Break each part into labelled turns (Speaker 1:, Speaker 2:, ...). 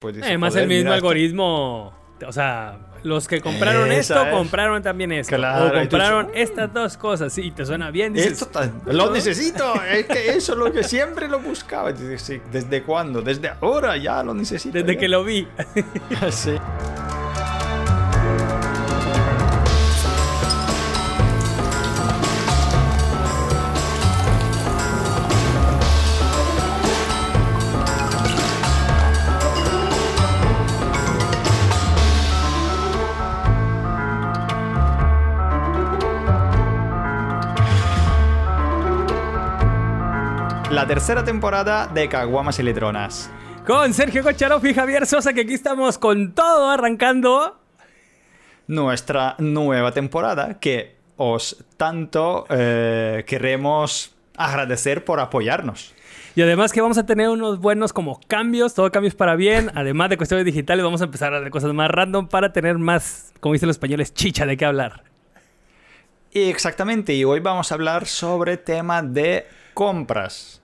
Speaker 1: Pues
Speaker 2: Además,
Speaker 1: "Joder,
Speaker 2: el mismo
Speaker 1: mira esto".
Speaker 2: algoritmo. O sea, los que compraron
Speaker 1: Esa
Speaker 2: esto,
Speaker 1: es.
Speaker 2: compraron también esto.
Speaker 1: Claro,
Speaker 2: o compraron
Speaker 1: dices,
Speaker 2: estas dos cosas. Sí, te suena bien. Dices,
Speaker 1: Esto ta- lo necesito, es que eso es lo que siempre lo buscaba. ¿Desde cuándo? Desde ahora ya lo necesito.
Speaker 2: desde
Speaker 1: ya.
Speaker 2: que lo vi.
Speaker 1: sí. La tercera temporada de Caguamas y Litronas.
Speaker 2: Con Sergio Kocharoff y Javier Sosa, que aquí estamos con todo arrancando.
Speaker 1: Nuestra nueva temporada que os tanto eh, queremos agradecer por apoyarnos.
Speaker 2: Y además que vamos a tener unos buenos como cambios, todo cambios para bien. Además de cuestiones digitales, vamos a empezar a de cosas más random para tener más, como dicen los españoles, chicha de qué hablar.
Speaker 1: Exactamente, y hoy vamos a hablar sobre tema de compras.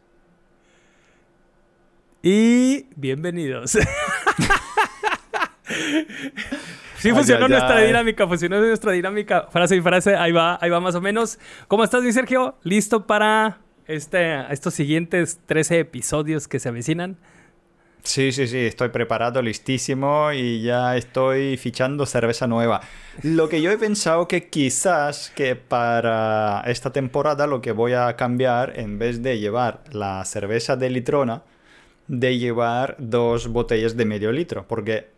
Speaker 2: Y bienvenidos. Sí, funcionó nuestra dinámica, funcionó nuestra dinámica. Frase y frase, ahí va, ahí va más o menos. ¿Cómo estás, mi Sergio? ¿Listo para este, estos siguientes 13 episodios que se avecinan?
Speaker 1: Sí, sí, sí, estoy preparado, listísimo y ya estoy fichando cerveza nueva. Lo que yo he pensado que quizás que para esta temporada lo que voy a cambiar, en vez de llevar la cerveza de litrona, de llevar dos botellas de medio litro, porque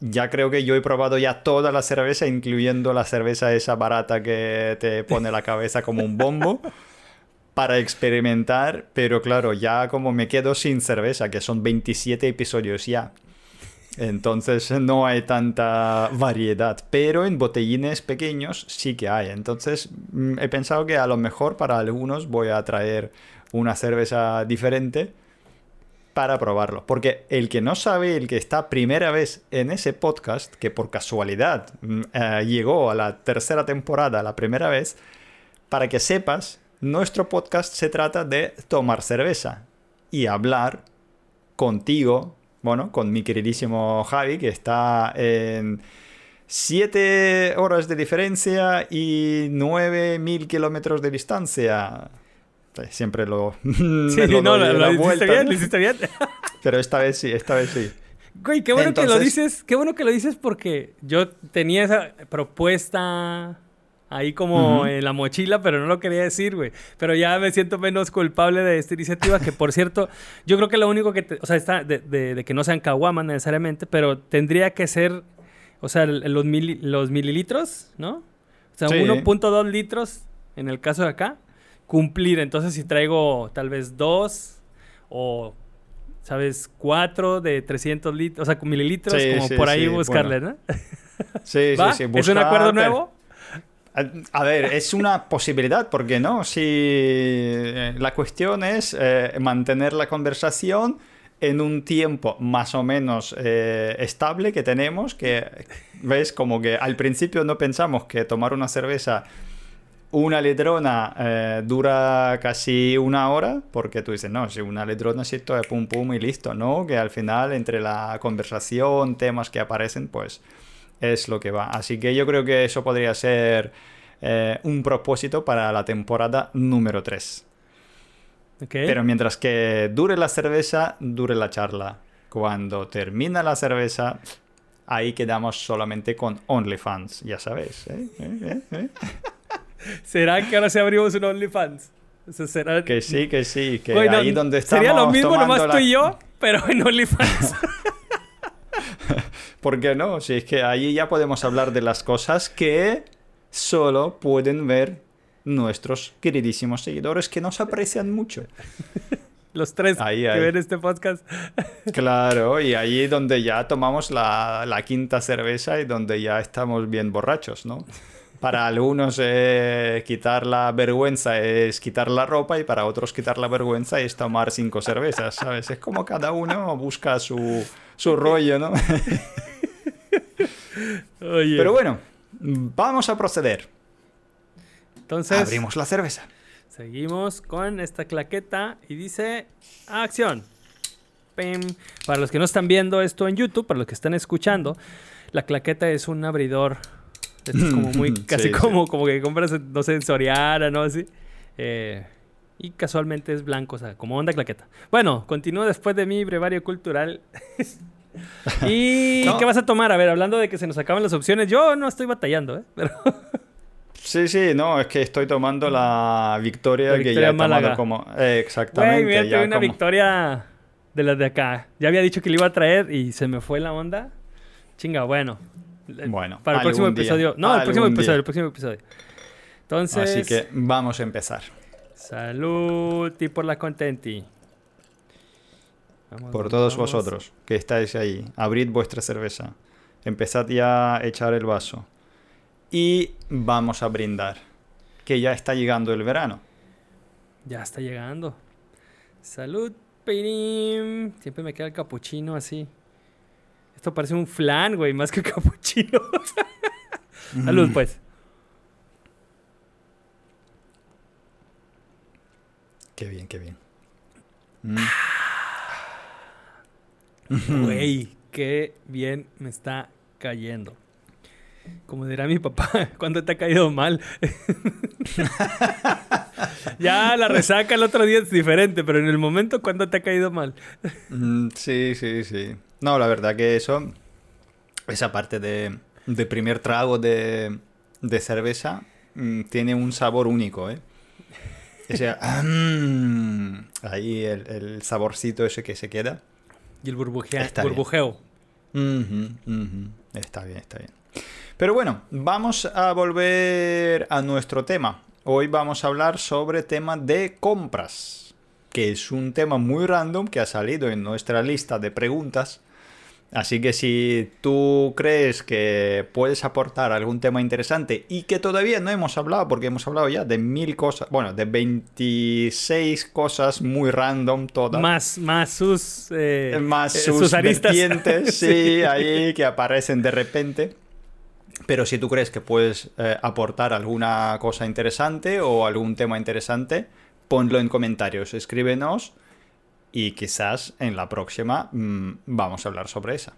Speaker 1: ya creo que yo he probado ya toda la cerveza, incluyendo la cerveza esa barata que te pone la cabeza como un bombo para experimentar, pero claro, ya como me quedo sin cerveza, que son 27 episodios ya. Entonces no hay tanta variedad, pero en botellines pequeños sí que hay. Entonces mm, he pensado que a lo mejor para algunos voy a traer una cerveza diferente para probarlo. Porque el que no sabe, el que está primera vez en ese podcast, que por casualidad mm, eh, llegó a la tercera temporada la primera vez, para que sepas, nuestro podcast se trata de tomar cerveza y hablar contigo, bueno, con mi queridísimo Javi, que está en 7 horas de diferencia y 9000 kilómetros de distancia. Eh, Siempre lo...
Speaker 2: Sí,
Speaker 1: lo
Speaker 2: no, lo, lo
Speaker 1: vuelta,
Speaker 2: bien,
Speaker 1: ¿no?
Speaker 2: lo hiciste bien.
Speaker 1: Pero esta vez sí, esta vez sí.
Speaker 2: Güey, qué bueno que lo dices, qué bueno que lo dices porque yo tenía esa propuesta ahí como en la mochila, pero no lo quería decir, güey. Pero ya me siento menos culpable de esta iniciativa, que por cierto, yo creo que lo único que, te- o sea, está de, de- de que no sean caguamas necesariamente, pero tendría que ser, o sea, los, mili- los mililitros, ¿no? O sea,
Speaker 1: Sí.
Speaker 2: 1.2 litros en el caso de acá, cumplir. Entonces, si traigo tal vez dos o ¿sabes? 4 de 300 litros, o sea, mililitros,
Speaker 1: Sí,
Speaker 2: como
Speaker 1: sí,
Speaker 2: por ahí
Speaker 1: sí,
Speaker 2: buscarle,
Speaker 1: bueno.
Speaker 2: ¿no?
Speaker 1: Sí,
Speaker 2: ¿Va?
Speaker 1: sí, sí.
Speaker 2: ¿Es un acuerdo nuevo?
Speaker 1: A, a ver, es una posibilidad, ¿por qué no? Si eh, la cuestión es eh, mantener la conversación en un tiempo más o menos eh, estable que tenemos, que ves como que al principio no pensamos que tomar una cerveza una litrona eh, dura casi una hora, porque tú dices, no, si una litrona si esto es pum pum y listo, ¿no? Que al final entre la conversación, temas que aparecen, pues es lo que va. Así que yo creo que eso podría ser eh, un propósito para la temporada número 3.
Speaker 2: Ok.
Speaker 1: Pero mientras que dure la cerveza, dure la charla. Cuando termina la cerveza, ahí quedamos solamente con OnlyFans, ya sabéis. ¿eh? ¿Eh?
Speaker 2: ¿Será que ahora se abrimos un OnlyFans? O sea, será...
Speaker 1: Que sí, que sí, que
Speaker 2: Güey, no,
Speaker 1: ahí donde estamos
Speaker 2: Sería lo mismo, nomás
Speaker 1: la-
Speaker 2: tú y yo, pero en OnlyFans.
Speaker 1: ¿Por qué no? Si es que ahí ya podemos hablar de las cosas que solo pueden ver nuestros queridísimos seguidores que nos aprecian mucho.
Speaker 2: Los tres
Speaker 1: Ahí,
Speaker 2: que
Speaker 1: ahí.
Speaker 2: ven este podcast.
Speaker 1: Claro, y ahí donde ya tomamos la, la quinta cerveza y donde ya estamos bien borrachos, ¿no? Para algunos eh, quitar la vergüenza es quitar la ropa y para otros quitar la vergüenza es tomar cinco cervezas, ¿sabes? Es como cada uno busca su, su rollo, ¿no?
Speaker 2: Oye.
Speaker 1: Pero bueno, vamos a proceder.
Speaker 2: Entonces,
Speaker 1: Abrimos la cerveza.
Speaker 2: seguimos con esta claqueta y dice: ¡Acción! Para los que no están viendo esto en YouTube, para los que están escuchando, la claqueta es un abridor. Es como muy, casi como, como que compras, no sé, en ¿no? Así. Eh, y casualmente es blanco, o sea, como onda claqueta. Bueno, continúo después de mi brevario cultural. ¿Y qué vas a tomar? A ver, hablando de que se nos acaban las opciones, yo no estoy batallando, ¿eh? Pero...
Speaker 1: Sí, sí, no, es que estoy tomando la victoria, que ya he tomado como... Eh, exactamente.
Speaker 2: Güey, mira, una victoria de las de acá. Ya había dicho que le iba a traer y se me fue la onda. Chinga, bueno.
Speaker 1: Bueno,
Speaker 2: para el próximo episodio. No, el próximo episodio, el próximo episodio. Entonces.
Speaker 1: Así que vamos a empezar.
Speaker 2: Salud y por la contenti.
Speaker 1: por todos vosotros que estáis ahí, abrid vuestra cerveza. Empezad ya a echar el vaso. Y vamos a brindar. Que ya está llegando el verano.
Speaker 2: Ya está llegando. Salud, Pirim. Siempre me queda el capuchino así. Esto parece un flan, güey, más que capuchino. Salud, mm. pues.
Speaker 1: Qué bien, qué bien.
Speaker 2: Mm. Güey, qué bien me está cayendo. Como dirá mi papá, ¿cuándo te ha caído mal? ya la resaca el otro día es diferente, pero en el momento, ¿cuándo te ha caído mal?
Speaker 1: Mm, sí, sí, sí. No, la verdad que eso, esa parte de, primer trago de, cerveza, mm, tiene un sabor único, ¿eh? O sea, ahí el, saborcito ese que se queda.
Speaker 2: Y el burbujeo. burbujeo.
Speaker 1: Está bien, está bien. Pero bueno, vamos a volver a nuestro tema. Hoy vamos a hablar sobre tema de compras, que es un tema muy random que ha salido en nuestra lista de preguntas. Así que si tú crees que puedes aportar algún tema interesante y que todavía no hemos hablado, porque hemos hablado ya de mil cosas, bueno, de 26 cosas muy random todas.
Speaker 2: Más, más sus, eh,
Speaker 1: más eh, sus, sí, ahí que aparecen de repente. Pero si tú crees que puedes eh, aportar alguna cosa interesante o algún tema interesante, ponlo en comentarios, escríbenos y quizás en la próxima mm, vamos a hablar sobre esa.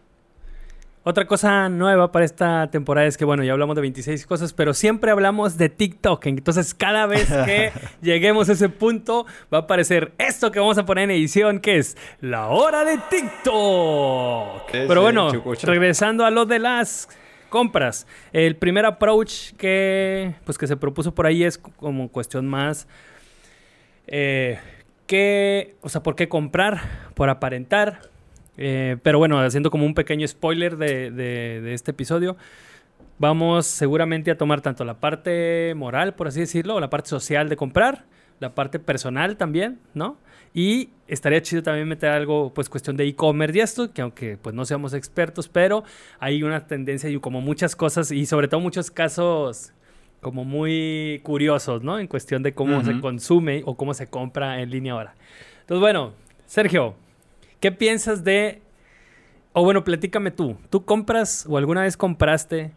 Speaker 2: Otra cosa nueva para esta temporada es que, bueno, ya hablamos de 26 cosas, pero siempre hablamos de TikTok. Entonces, cada vez que lleguemos a ese punto, va a aparecer esto que vamos a poner en edición, que es la hora de TikTok. pero bueno, regresando a lo de las compras. El primer approach que, pues, que se propuso por ahí es como cuestión más... Eh, ¿qué, o sea, ¿por qué comprar? Por aparentar. Eh, pero bueno, haciendo como un pequeño spoiler de, este episodio, vamos seguramente a tomar tanto la parte moral, por así decirlo, o la parte social de comprar, la parte personal también, ¿no? Y estaría chido también meter algo, pues cuestión de e-commerce y esto, que aunque pues no seamos expertos, pero hay una tendencia y como muchas cosas y sobre todo muchos casos como muy curiosos, ¿no? En cuestión de cómo se consume o cómo se compra en línea ahora. Entonces, bueno, Sergio, ¿qué piensas de... O bueno, platícame tú. ¿Tú compras o alguna vez compraste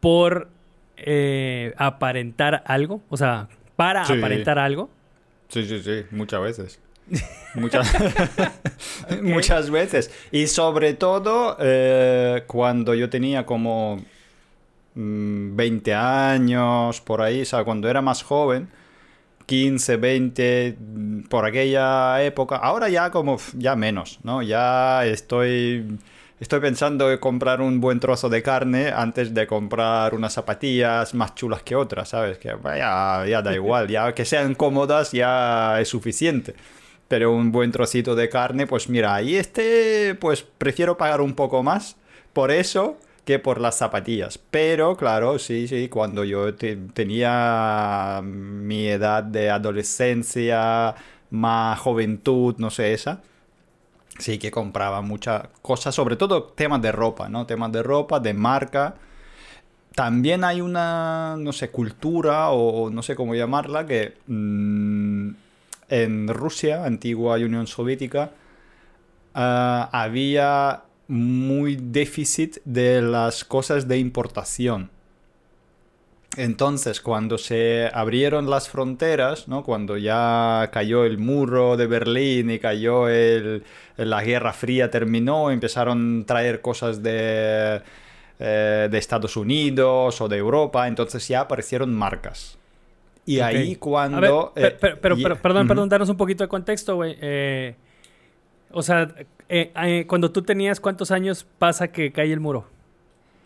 Speaker 2: por eh, aparentar algo? O sea, para aparentar algo.
Speaker 1: Sí, sí, sí, muchas veces. Muchas, muchas veces. Y sobre todo eh, cuando yo tenía como 20 mm, años, por ahí, o sea, cuando era más joven, 15, 20, mm, por aquella época. Ahora ya como, ya menos, ¿no? Ya estoy Estoy pensando en comprar un buen trozo de carne antes de comprar unas zapatillas más chulas que otras, ¿sabes? Que ya, ya da igual, ya que sean cómodas ya es suficiente. Pero un buen trocito de carne, pues mira, ahí este, pues prefiero pagar un poco más por eso que por las zapatillas. Pero claro, sí, sí, cuando yo tenía mi edad de adolescencia, más juventud, no sé, esa Sí, que compraba muchas cosas, sobre todo temas de ropa, ¿no? Temas de ropa, de marca. También hay una, no sé, cultura o no sé cómo llamarla, que mm, en Rusia, antigua Unión Soviética, ah, había muy déficit de las cosas de importación. Entonces, cuando se abrieron las fronteras, ¿no? cuando ya cayó el muro de Berlín y cayó el, la Guerra Fría terminó, empezaron a traer cosas de, eh, de Estados Unidos o de Europa, entonces ya aparecieron marcas. Y ahí
Speaker 2: A
Speaker 1: cuando...
Speaker 2: ver,
Speaker 1: eh,
Speaker 2: pero, pero-
Speaker 1: y-
Speaker 2: perdón,
Speaker 1: Ujú.
Speaker 2: perdón, danos un poquito de contexto, güey. Eh, o sea, eh, eh, cuando tú tenías cuántos años pasa que cae el muro?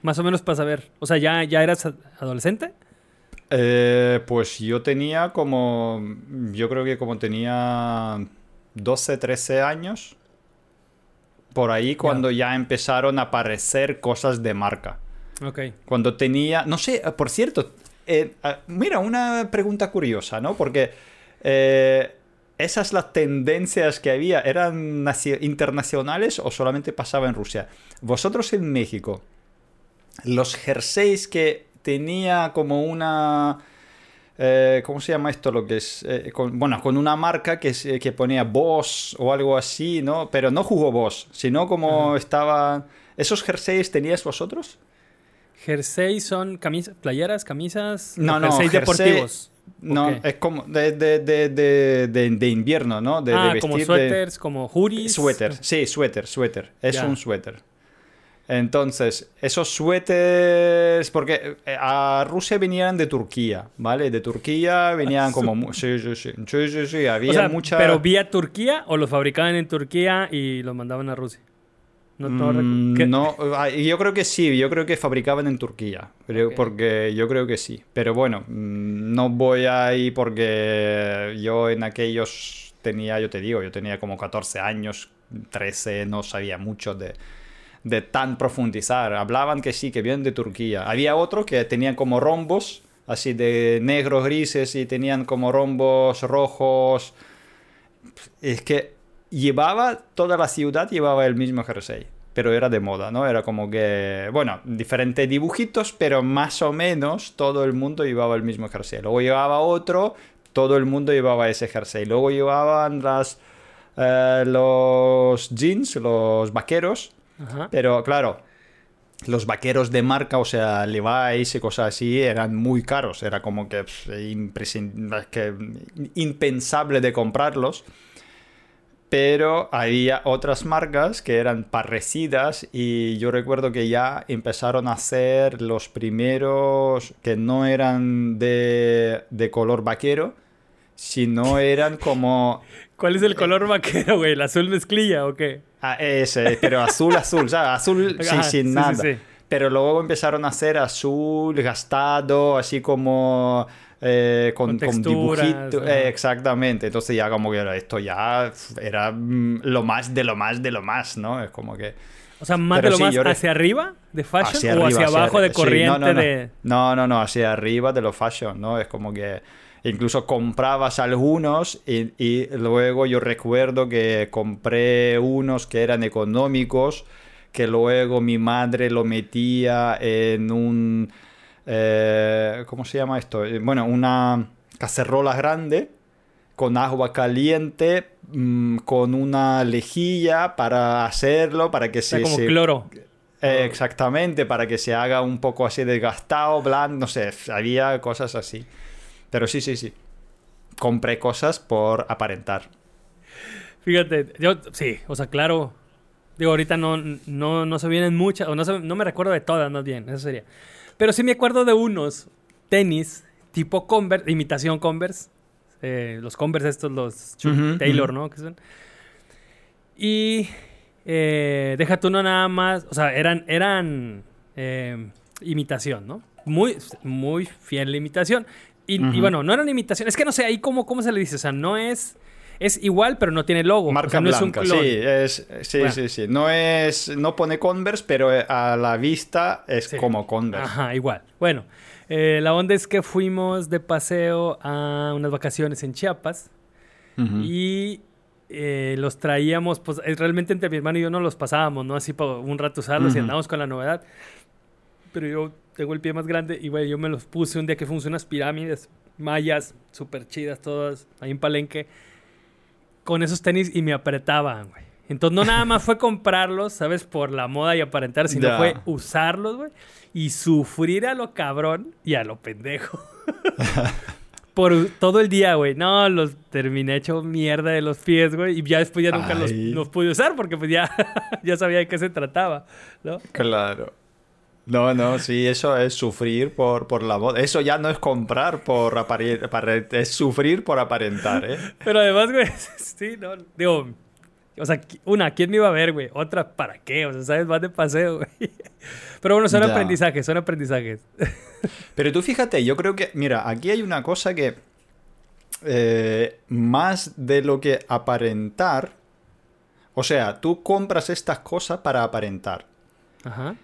Speaker 2: Más o menos para saber. O sea, ¿ya, ya eras adolescente?
Speaker 1: Eh, pues yo tenía como, yo creo que como tenía 12, 13 años, por ahí cuando ya empezaron a aparecer cosas de marca.
Speaker 2: Ok.
Speaker 1: Cuando tenía, no sé, por cierto, eh, ah, mira, una pregunta curiosa, ¿no? Porque eh, esas las tendencias que había, ¿eran naci- internacionales o solamente pasaba en Rusia? Vosotros en México, los jerseys que tenía como una... eh, ¿Cómo se llama esto? Lo que es. eh, con- bueno, con una marca que, que ponía Boss o algo así, ¿no? Pero no jugó Boss, sino como estaba. ¿Esos jerseys teníais vosotros?
Speaker 2: Jersey son camisas, playeras, camisas,
Speaker 1: No, no,
Speaker 2: jerseys
Speaker 1: jersey-
Speaker 2: deportivos.
Speaker 1: No, es como de, de, de, de, invierno, ¿no? De,
Speaker 2: ah, como
Speaker 1: vestir
Speaker 2: suéteres, como hoodies.
Speaker 1: Suéter, sí, suéter, suéter. Es un suéter. Entonces, esos suéteres, porque eh, a Rusia venían de Turquía, ¿vale? De Turquía venían como... mu- Sí, sí, sí, sí, sí, sí, había
Speaker 2: O sea,
Speaker 1: mucha...
Speaker 2: pero vía Turquía o los fabricaban en Turquía y los mandaban a Rusia. No,
Speaker 1: Mm, ah, yo creo que sí, yo creo que fabricaban en Turquía, creo- porque yo creo que sí. Pero bueno, mm, no voy ahí porque yo en aquellos tenía, yo te digo, yo tenía como 14 años, 13, no sabía mucho de, de tan profundizar. Hablaban que sí, que vienen de Turquía. Había otro que tenían como rombos, así de negros, grises, y tenían como rombos rojos. Es que llevaba, toda la ciudad llevaba el mismo jersey, pero era de moda, ¿no? Era como que, bueno, diferentes dibujitos, pero más o menos todo el mundo llevaba el mismo jersey. Luego llevaba otro, todo el mundo llevaba ese jersey. Luego llevaban las, eh, los jeans, los vaqueros,
Speaker 2: Ajá.
Speaker 1: pero claro, los vaqueros de marca, o sea, Levi's y cosas así, eran muy caros. Era como pff, que impensable de comprarlos. Pero había otras marcas que eran parecidas y yo recuerdo que ya empezaron a hacer los primeros que no eran de, de color vaquero, sino eran como
Speaker 2: ¿Cuál es el color vaquero, güey? ¿El azul mezclilla o qué?
Speaker 1: Ah, ese, pero azul, azul, ¿sabes? Azul sí,
Speaker 2: Ajá,
Speaker 1: sin
Speaker 2: sí, sí,
Speaker 1: nada.
Speaker 2: sí.
Speaker 1: Pero luego empezaron a hacer azul gastado, así como eh, con,
Speaker 2: Con
Speaker 1: con
Speaker 2: texturas,
Speaker 1: dibujito.
Speaker 2: ajá.
Speaker 1: eh, exactamente. Entonces ya como que esto ya era mm, lo más de lo más de lo más, ¿no? Es como que...
Speaker 2: O sea, más
Speaker 1: Pero
Speaker 2: de lo
Speaker 1: sí,
Speaker 2: más
Speaker 1: yo
Speaker 2: hacia arriba de fashion
Speaker 1: hacia
Speaker 2: o
Speaker 1: arriba,
Speaker 2: hacia abajo de
Speaker 1: sí,
Speaker 2: corriente
Speaker 1: no, no, no.
Speaker 2: de...
Speaker 1: No, no, no, hacia arriba de lo fashion, ¿no? Es como que incluso comprabas algunos y, y luego yo recuerdo que compré unos que eran económicos, que luego mi madre lo metía en un... eh, ¿Cómo se llama esto? Eh, Bueno, una cacerola grande con agua caliente, mm, con una lejilla para hacerlo, para que
Speaker 2: O sea,
Speaker 1: se...
Speaker 2: como
Speaker 1: se-
Speaker 2: cloro.
Speaker 1: eh, exactamente, para que se haga un poco así desgastado, blando, no sé, había cosas así. Pero sí, sí, sí. Compré cosas por aparentar.
Speaker 2: Fíjate, yo sí, o sea, claro. Digo, ahorita no, no, no se vienen muchas, o no, se- no me recuerdo de todas, más bien, eso sería. Pero sí me acuerdo de unos tenis tipo Converse, imitación Converse. eh, los Converse estos, los Chuck Taylor. ¿no? Que son. Y eh, deja tú no nada más, o sea, eran, eran eh, imitación, ¿no? Muy, muy fiel la imitación. Y, y bueno, no eran imitación, es que no sé, ahí cómo, cómo se le dice, o sea, no es... Es igual, pero no tiene logo.
Speaker 1: Marca
Speaker 2: o sea, no
Speaker 1: blanca,
Speaker 2: es un clon.
Speaker 1: sí, es, sí,
Speaker 2: Bueno.
Speaker 1: sí, sí. No es, no pone Converse, pero eh, a la vista es
Speaker 2: Sí.
Speaker 1: como Converse.
Speaker 2: Ajá, igual. Bueno, eh, la onda es que fuimos de paseo a unas vacaciones en Chiapas
Speaker 1: Ujú.
Speaker 2: y eh, los traíamos, pues eh, realmente entre mi hermano y yo no los pasábamos, ¿no? Así por un rato usarlos y
Speaker 1: Ujú.
Speaker 2: andábamos con la novedad. Pero yo tengo el pie más grande y, güey, yo me los puse un día que a unas pirámides mayas, súper chidas todas, ahí en Palenque, con esos tenis y me apretaban, güey. Entonces no nada más fue comprarlos, ¿sabes? Por la moda y aparentar, sino fue usarlos, güey. Y sufrir a lo cabrón y a lo pendejo. Por todo el día, güey. No, los terminé hecho mierda de los pies, güey. Y ya después ya nunca los, los pude usar porque pues ya, ya sabía de qué se trataba, ¿no?
Speaker 1: Claro. No, no, sí, eso es sufrir por, por la voz. Eso ya no es comprar por aparentar, es sufrir por aparentar, ¿eh?
Speaker 2: Pero además, güey, sí, no, digo, o sea, una, ¿quién me iba a ver, güey? Otra, ¿para qué? O sea, ¿sabes? Más de paseo, güey. Pero bueno, son
Speaker 1: Ya.
Speaker 2: aprendizajes, son aprendizajes.
Speaker 1: Pero tú fíjate, yo creo que, mira, aquí hay una cosa que eh, más de lo que aparentar, o sea, tú compras estas cosas para aparentar,
Speaker 2: Ajá.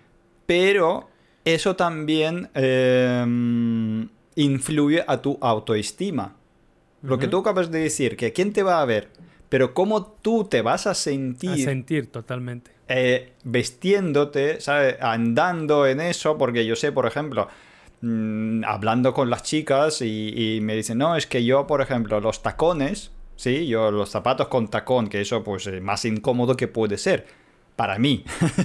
Speaker 1: Pero eso también eh, influye a tu autoestima. Lo que tú acabas de decir, que quién te va a ver, pero cómo tú te vas a sentir
Speaker 2: A sentir totalmente.
Speaker 1: eh, vestiéndote, ¿sabes? Andando en eso, porque yo sé, por ejemplo, mm, hablando con las chicas y, y me dicen, no, es que yo, por ejemplo, los tacones, sí, yo los zapatos con tacón, que eso pues es más incómodo que puede ser. Para mí.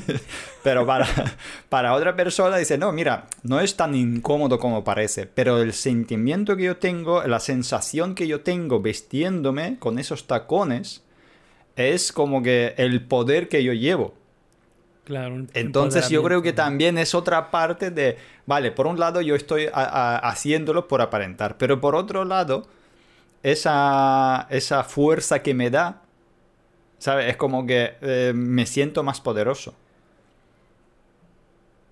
Speaker 1: pero para, para otra persona dice, no, mira, no es tan incómodo como parece, pero el sentimiento que yo tengo, la sensación que yo tengo vestiéndome con esos tacones, es como que el poder que yo llevo.
Speaker 2: Claro.
Speaker 1: Entonces yo creo que también es otra parte de, vale, por un lado yo estoy a- a- haciéndolo por aparentar, pero por otro lado, esa, esa fuerza que me da, ¿sabes? Es como que eh, me siento más poderoso.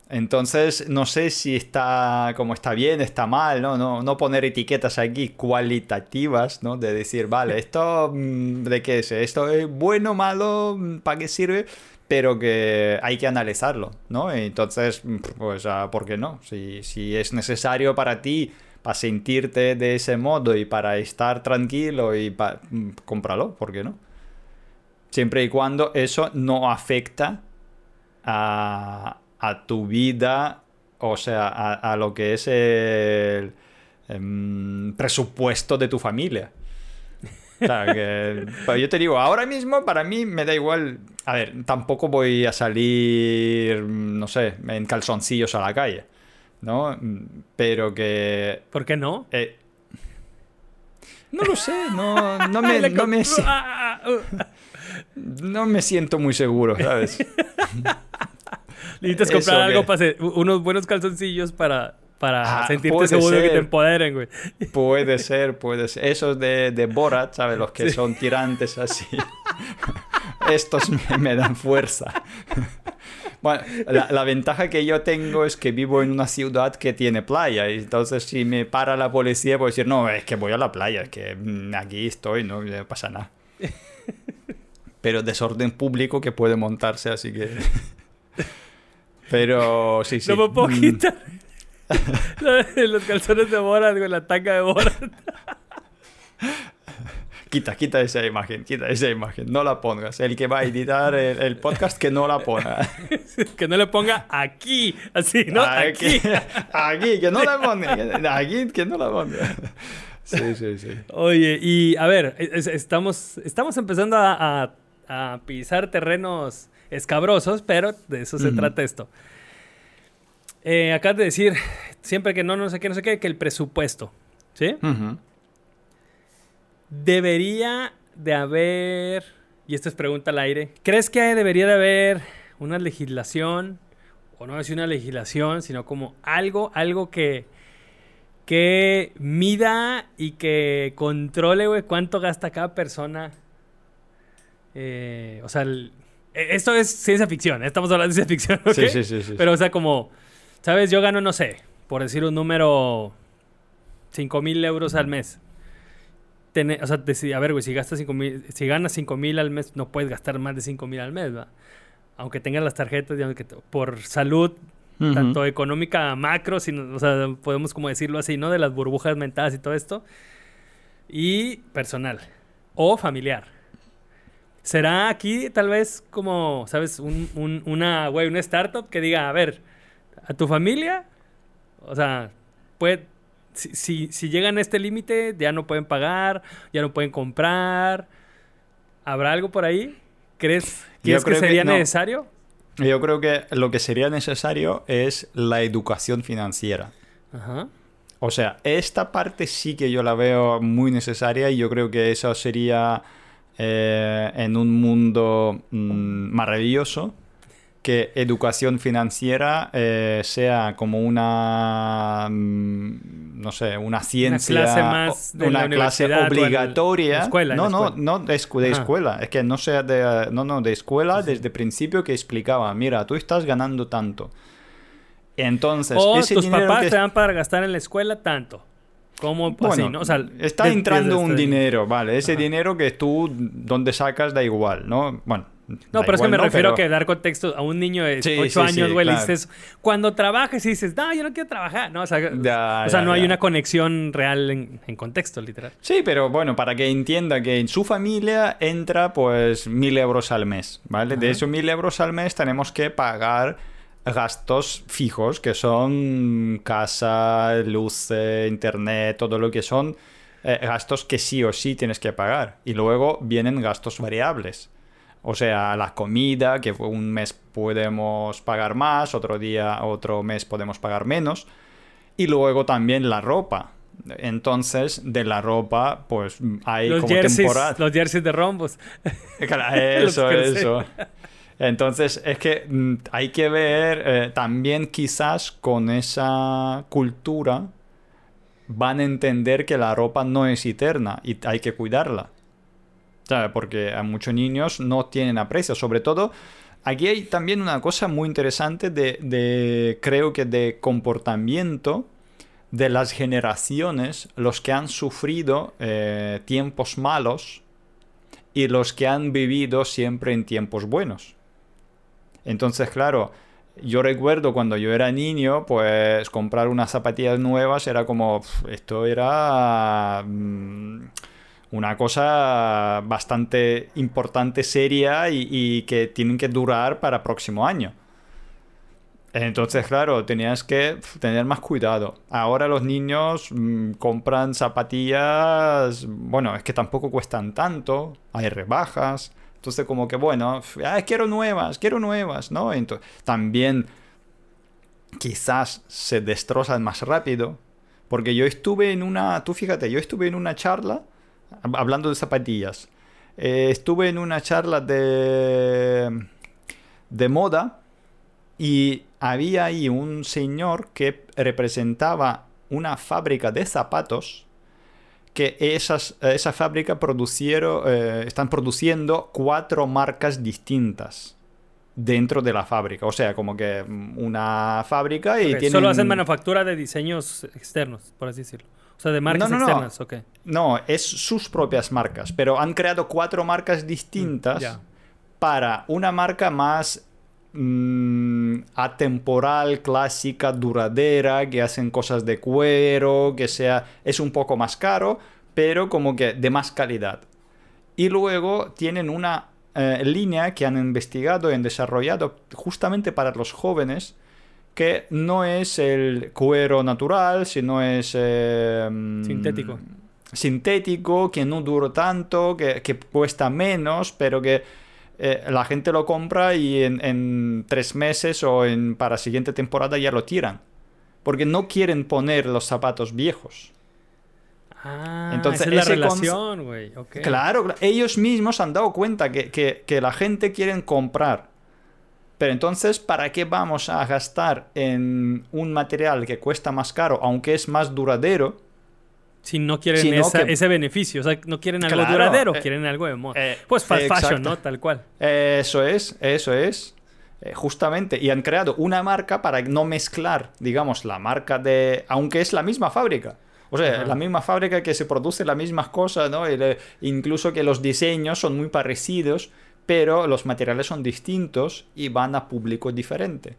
Speaker 1: Entonces, no sé si está como está bien, está mal, ¿no? No, no poner etiquetas aquí cualitativas, ¿no? De decir, vale, esto, mm, ¿de qué es? ¿Esto es bueno, malo? mm, ¿Para qué sirve? Pero que hay que analizarlo, ¿no? Entonces, mm, pues, ah, ¿por qué no? Si, si es necesario para ti, para sentirte de ese modo y para estar tranquilo y para... cómpralo, ¿por qué no? Siempre y cuando eso no afecta a, a tu vida, o sea, a, a lo que es el em, presupuesto de tu familia. O sea, que, pero yo te digo, ahora mismo para mí me da igual. A ver, tampoco voy a salir, no sé, en calzoncillos a la calle, ¿no? Pero que.
Speaker 2: ¿Por qué no?
Speaker 1: eh, no lo sé, no, no me, no me, no me siento muy seguro, ¿sabes?
Speaker 2: Necesitas
Speaker 1: Eso
Speaker 2: comprar algo
Speaker 1: que-
Speaker 2: para hacer unos buenos calzoncillos para, para
Speaker 1: Ah,
Speaker 2: sentirte seguro de que te
Speaker 1: ser.
Speaker 2: empoderen, güey.
Speaker 1: Puede ser, puede ser. Esos de, de Borat, ¿sabes? Los que
Speaker 2: Sí.
Speaker 1: son tirantes así. Estos me, me dan fuerza. Bueno, la, la ventaja que yo tengo es que vivo en una ciudad que tiene playa. Y entonces, si me para la policía, puedo decir, no, es que voy a la playa, es que mm, aquí estoy, no no pasa nada. Pero desorden público que puede montarse, así que. Pero sí, sí.
Speaker 2: No me puedo
Speaker 1: Mm,
Speaker 2: quitar. Los calzones de Borat, con la tanga de Borat.
Speaker 1: Quita, quita esa imagen, quita esa imagen, no la pongas. El que va a editar el, el podcast, que no la ponga.
Speaker 2: que no le ponga aquí, así, ¿no?
Speaker 1: Aquí,
Speaker 2: Aquí.
Speaker 1: aquí, que no la ponga. Aquí, que no la ponga. Sí, sí, sí.
Speaker 2: Oye, y a ver, es- estamos, estamos empezando a, a- a pisar terrenos escabrosos, pero de eso se trata esto. Eh, acabas de decir, siempre que no, no sé qué, no sé qué, que el presupuesto, ¿sí? Debería de haber, y esta es pregunta al aire, ¿crees que debería de haber una legislación, o no decir una legislación, sino como algo, algo que, que mida y que controle, güey, cuánto gasta cada persona? Eh, o sea, el- e- esto es ciencia ficción, ¿eh? estamos hablando de ciencia ficción, ¿ok?
Speaker 1: Sí, sí, sí, sí.
Speaker 2: Pero, o sea, como, ¿sabes? Yo gano, no sé, por decir un número, 5 mil euros al mes. O sea, a ver, güey, si, gastas cinco mil, si ganas 5 mil al mes, no puedes gastar más de 5 mil al mes, ¿va? Aunque tengas las tarjetas, digamos que por salud, tanto económica macro, sino, o sea, podemos como decirlo así, ¿no? De las burbujas mentales y todo esto. Y personal. O familiar. ¿Será aquí tal vez como, ¿sabes? Un, un- una, güey, una startup que diga, a ver, a tu familia, o sea, puede, si, si, si llegan a este límite, ya no pueden pagar, ya no pueden comprar. ¿Habrá algo por ahí ¿Crees, que sería necesario?
Speaker 1: Yo creo que lo que sería necesario es la educación financiera. Ajá. O sea, esta parte sí que yo la veo muy necesaria y yo creo que eso sería eh, en un mundo mm, maravilloso que educación financiera eh, sea como una, mm, no sé, una ciencia,
Speaker 2: una clase, más
Speaker 1: una clase obligatoria. escuela, no, no, no de, escuela, es que no sea de, no, no, de escuela desde el principio que explicaba, mira, tú estás ganando tanto. Entonces,
Speaker 2: o tus papás te dan para gastar en la escuela tanto. Como
Speaker 1: bueno, ¿no? o sea, está entrando un dinero, vale. Ese dinero que tú, donde sacas, da igual, ¿no? Bueno,
Speaker 2: no, pero es que me refiero a que dar contexto a un niño de 8 años, güey, dices, cuando trabajes y dices, no, yo no quiero trabajar, ¿no? O sea, o sea no hay una conexión real en, contexto, literal.
Speaker 1: Sí, pero bueno, para que entienda que en su familia entra pues mil euros al mes, ¿vale? De esos mil euros al mes tenemos que pagar gastos fijos, que son casa, luz, internet, todo lo que son eh, gastos que sí o sí tienes que pagar. Y luego vienen gastos variables o sea, la comida, que un mes podemos pagar más, otro día, otro mes podemos pagar menos. Y luego también la ropa. Entonces, de la ropa, pues hay
Speaker 2: los
Speaker 1: como
Speaker 2: jerseys, Los jerseys de rombos.
Speaker 1: Eso, eso. Entonces, es que mm, hay que ver eh, también quizás con esa cultura van a entender que la ropa no es eterna y hay que cuidarla. Porque a muchos niños no tienen aprecio. Sobre todo, aquí hay también una cosa muy interesante de, creo que de comportamiento de las generaciones, los que han sufrido eh, tiempos malos y los que han vivido siempre en tiempos buenos. Entonces, claro, yo recuerdo cuando yo era niño, pues comprar unas zapatillas nuevas era como, esto era... Mm, una cosa bastante importante, seria y, que tienen que durar para próximo año. Entonces, claro, tenías que tener más cuidado. Ahora los niños mm, compran zapatillas, bueno, es que tampoco cuestan tanto, hay rebajas. Entonces, como que, bueno, ah, quiero nuevas, quiero nuevas, ¿no? Entonces, también quizás se destrozan más rápido. Porque yo estuve en una, tú fíjate, yo estuve en una charla hablando de zapatillas, eh, estuve en una charla de, de moda y había ahí un señor que representaba una fábrica de zapatos que esas, esa fábrica producieron, eh, están produciendo cuatro marcas distintas dentro de la fábrica. O sea, como que una fábrica y tienen...
Speaker 2: Solo hacen manufactura de diseños externos, por así decirlo. O sea, de marcas no, no, externas,
Speaker 1: no. No, es sus propias marcas, pero han creado cuatro marcas distintas mm, para una marca más mm, atemporal, clásica, duradera, que hacen cosas de cuero, que sea es un poco más caro, pero como que de más calidad. Y luego tienen una eh, línea que han investigado y han desarrollado justamente para los jóvenes que no es el cuero natural, sino es...
Speaker 2: Em, sintético.
Speaker 1: Sintético, que no dura tanto, que, cuesta menos, pero que eh, la gente lo compra y en, tres meses o en, para la siguiente temporada ya lo tiran. Porque no quieren poner los zapatos viejos.
Speaker 2: Ah, Entonces, esa es la relación, güey.
Speaker 1: Claro, ellos mismos han dado cuenta que, que la gente quiere comprar pero entonces, ¿para qué vamos a gastar en un material que cuesta más caro, aunque es más duradero?
Speaker 2: Si no quieren ese beneficio, o sea, no quieren algo duradero, eh, quieren algo de moda. Eh, pues fast fashion, ¿no? Tal cual.
Speaker 1: Eso es, eso es. Eh, justamente. Y han creado una marca para no mezclar, digamos, la marca de. Aunque es la misma fábrica. O sea, la misma fábrica que se produce las mismas cosas, ¿no? incluso que los diseños son muy parecidos pero los materiales son distintos y van a público diferente.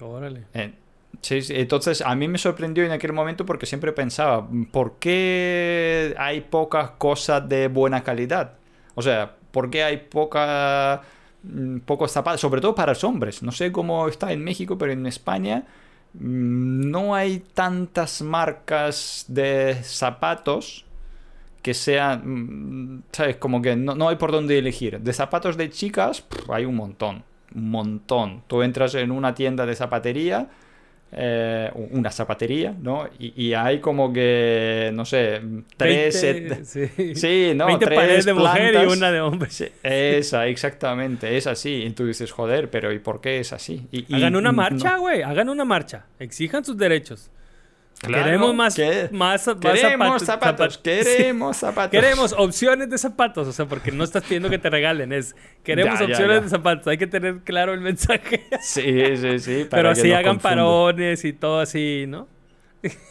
Speaker 2: Órale.
Speaker 1: Sí, entonces a mí me sorprendió en aquel momento porque siempre pensaba, ¿por qué hay pocas cosas de buena calidad? O sea, ¿por qué hay poca, mm, pocos zapatos? Sobre todo para los hombres. No sé cómo está en México, pero en España mm, no hay tantas marcas de zapatos que sea, mm, ¿sabes? Como que no, no hay por dónde elegir. De zapatos de chicas, hay un montón, un montón. Tú entras en una tienda de zapatería, eh, una zapatería, ¿no? Y, y hay como que, no sé, tres...
Speaker 2: 20,
Speaker 1: set-
Speaker 2: sí.
Speaker 1: Sí, no,
Speaker 2: 20
Speaker 1: tres
Speaker 2: paredes de mujer y una de hombre.
Speaker 1: Sí, esa, exactamente, es así. Y tú dices, joder, pero ¿y por qué es así? Y- y
Speaker 2: Hagan una marcha, güey. Hagan una marcha. Exijan sus derechos.
Speaker 1: Claro,
Speaker 2: queremos más,
Speaker 1: que-
Speaker 2: más, más
Speaker 1: Queremos
Speaker 2: zapatos.
Speaker 1: zapatos,
Speaker 2: zapat-
Speaker 1: queremos
Speaker 2: Sí.
Speaker 1: zapatos.
Speaker 2: Queremos opciones de zapatos. O sea, porque no estás pidiendo que te regalen. Es queremos
Speaker 1: Ya,
Speaker 2: opciones
Speaker 1: ya.
Speaker 2: de zapatos. Hay que tener claro el mensaje.
Speaker 1: Sí, sí, sí.
Speaker 2: Pero así
Speaker 1: no
Speaker 2: hagan parones y todo así, ¿no?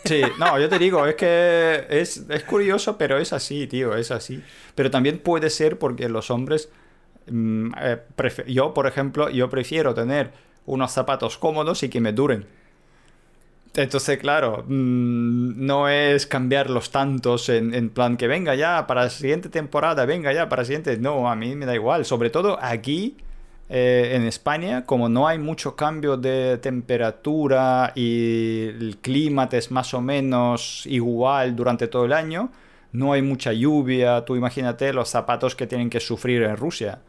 Speaker 1: Sí, no, yo te digo, es que es, es curioso, pero es así, tío, es así. Pero también puede ser porque los hombres, mm, eh, prefe- yo, por ejemplo, yo prefiero tener unos zapatos cómodos y que me duren. Entonces, claro, mm, no es cambiarlos tantos en, en plan que venga ya para la siguiente temporada, venga ya para la siguiente. No, a mí me da igual. Sobre todo aquí, eh, en España, como no hay mucho cambio de temperatura y el clima es más o menos igual durante todo el año, no hay mucha lluvia. Tú imagínate los zapatos que tienen que sufrir en Rusia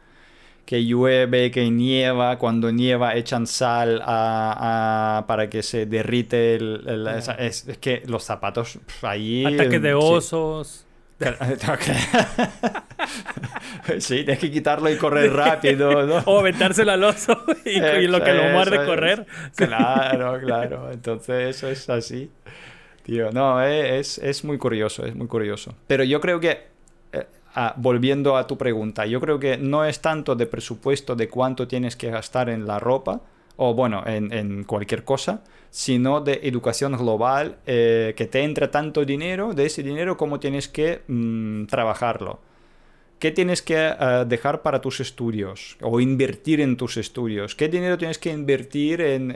Speaker 1: que llueve, que nieva, cuando nieva echan sal a- a- para que se derrite el, el- esa- es, es que los zapatos ahí...
Speaker 2: Ataques de osos.
Speaker 1: sí, tienes que quitarlo y correr rápido, ¿no?
Speaker 2: O aventárselo al oso y, y lo que lo muerde correr.
Speaker 1: Claro, claro. Entonces eso es así. Tío, no, eh, es, es muy curioso, es muy curioso. Pero yo creo que, volviendo a tu pregunta, yo creo que no es tanto de presupuesto de cuánto tienes que gastar en la ropa, o bueno, en, cualquier cosa, sino de educación global, eh, que te entra tanto dinero, de ese dinero, cómo tienes que mm, trabajarlo. ¿Qué tienes que eh, dejar para tus estudios o invertir en tus estudios? ¿Qué dinero tienes que invertir en-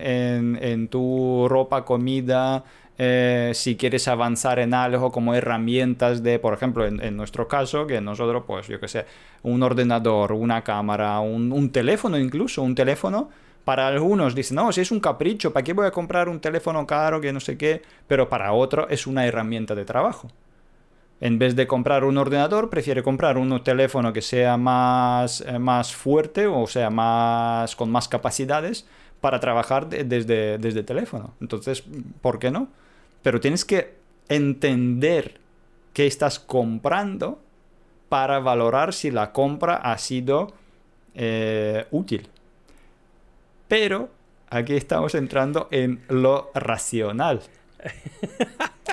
Speaker 1: en tu ropa, comida? Eh, si quieres avanzar en algo como herramientas de, por ejemplo, en, nuestro caso, que nosotros, pues yo qué sé, un ordenador, una cámara, un, teléfono incluso, un teléfono. Para algunos dicen, no, si es un capricho, ¿para qué voy a comprar un teléfono caro que no sé qué? Pero para otro es una herramienta de trabajo. En vez de comprar un ordenador, prefiere comprar un teléfono que sea más, eh, más fuerte o sea más con más capacidades para trabajar de- desde, desde teléfono. Entonces, ¿por qué no? Pero tienes que entender qué estás comprando para valorar si la compra ha sido eh, útil. Pero aquí estamos entrando en lo racional.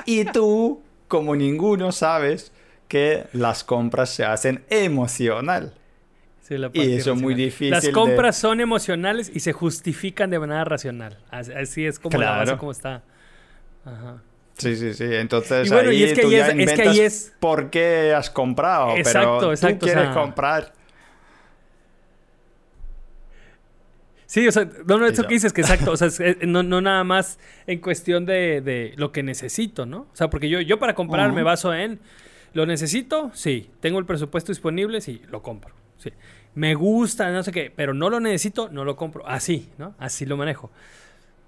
Speaker 1: Y tú, como ninguno, sabes que las compras se hacen emocional.
Speaker 2: Sí,
Speaker 1: Y eso es muy difícil
Speaker 2: Las
Speaker 1: de-
Speaker 2: compras son emocionales y se justifican de manera racional. Así, es como la base como está. Ajá.
Speaker 1: Sí, sí, sí. Entonces
Speaker 2: Y bueno,
Speaker 1: ahí
Speaker 2: y es que
Speaker 1: tú
Speaker 2: ahí
Speaker 1: ya
Speaker 2: es- es que ahí es-
Speaker 1: por qué has comprado.
Speaker 2: Exacto,
Speaker 1: pero
Speaker 2: exacto,
Speaker 1: Tú
Speaker 2: o
Speaker 1: quieres
Speaker 2: sea-
Speaker 1: comprar.
Speaker 2: Sí, o sea, no, no, eso
Speaker 1: Eso.
Speaker 2: que dices que exacto, o sea, es- es- no, no nada más en cuestión de, de lo que necesito, ¿no? O sea, porque yo, yo para comprar me baso en, ¿lo necesito? Sí. ¿Tengo el presupuesto disponible? Sí, lo compro. Sí. Me gusta, no sé qué, pero no lo necesito, no lo compro. Así, ¿no? Así lo manejo.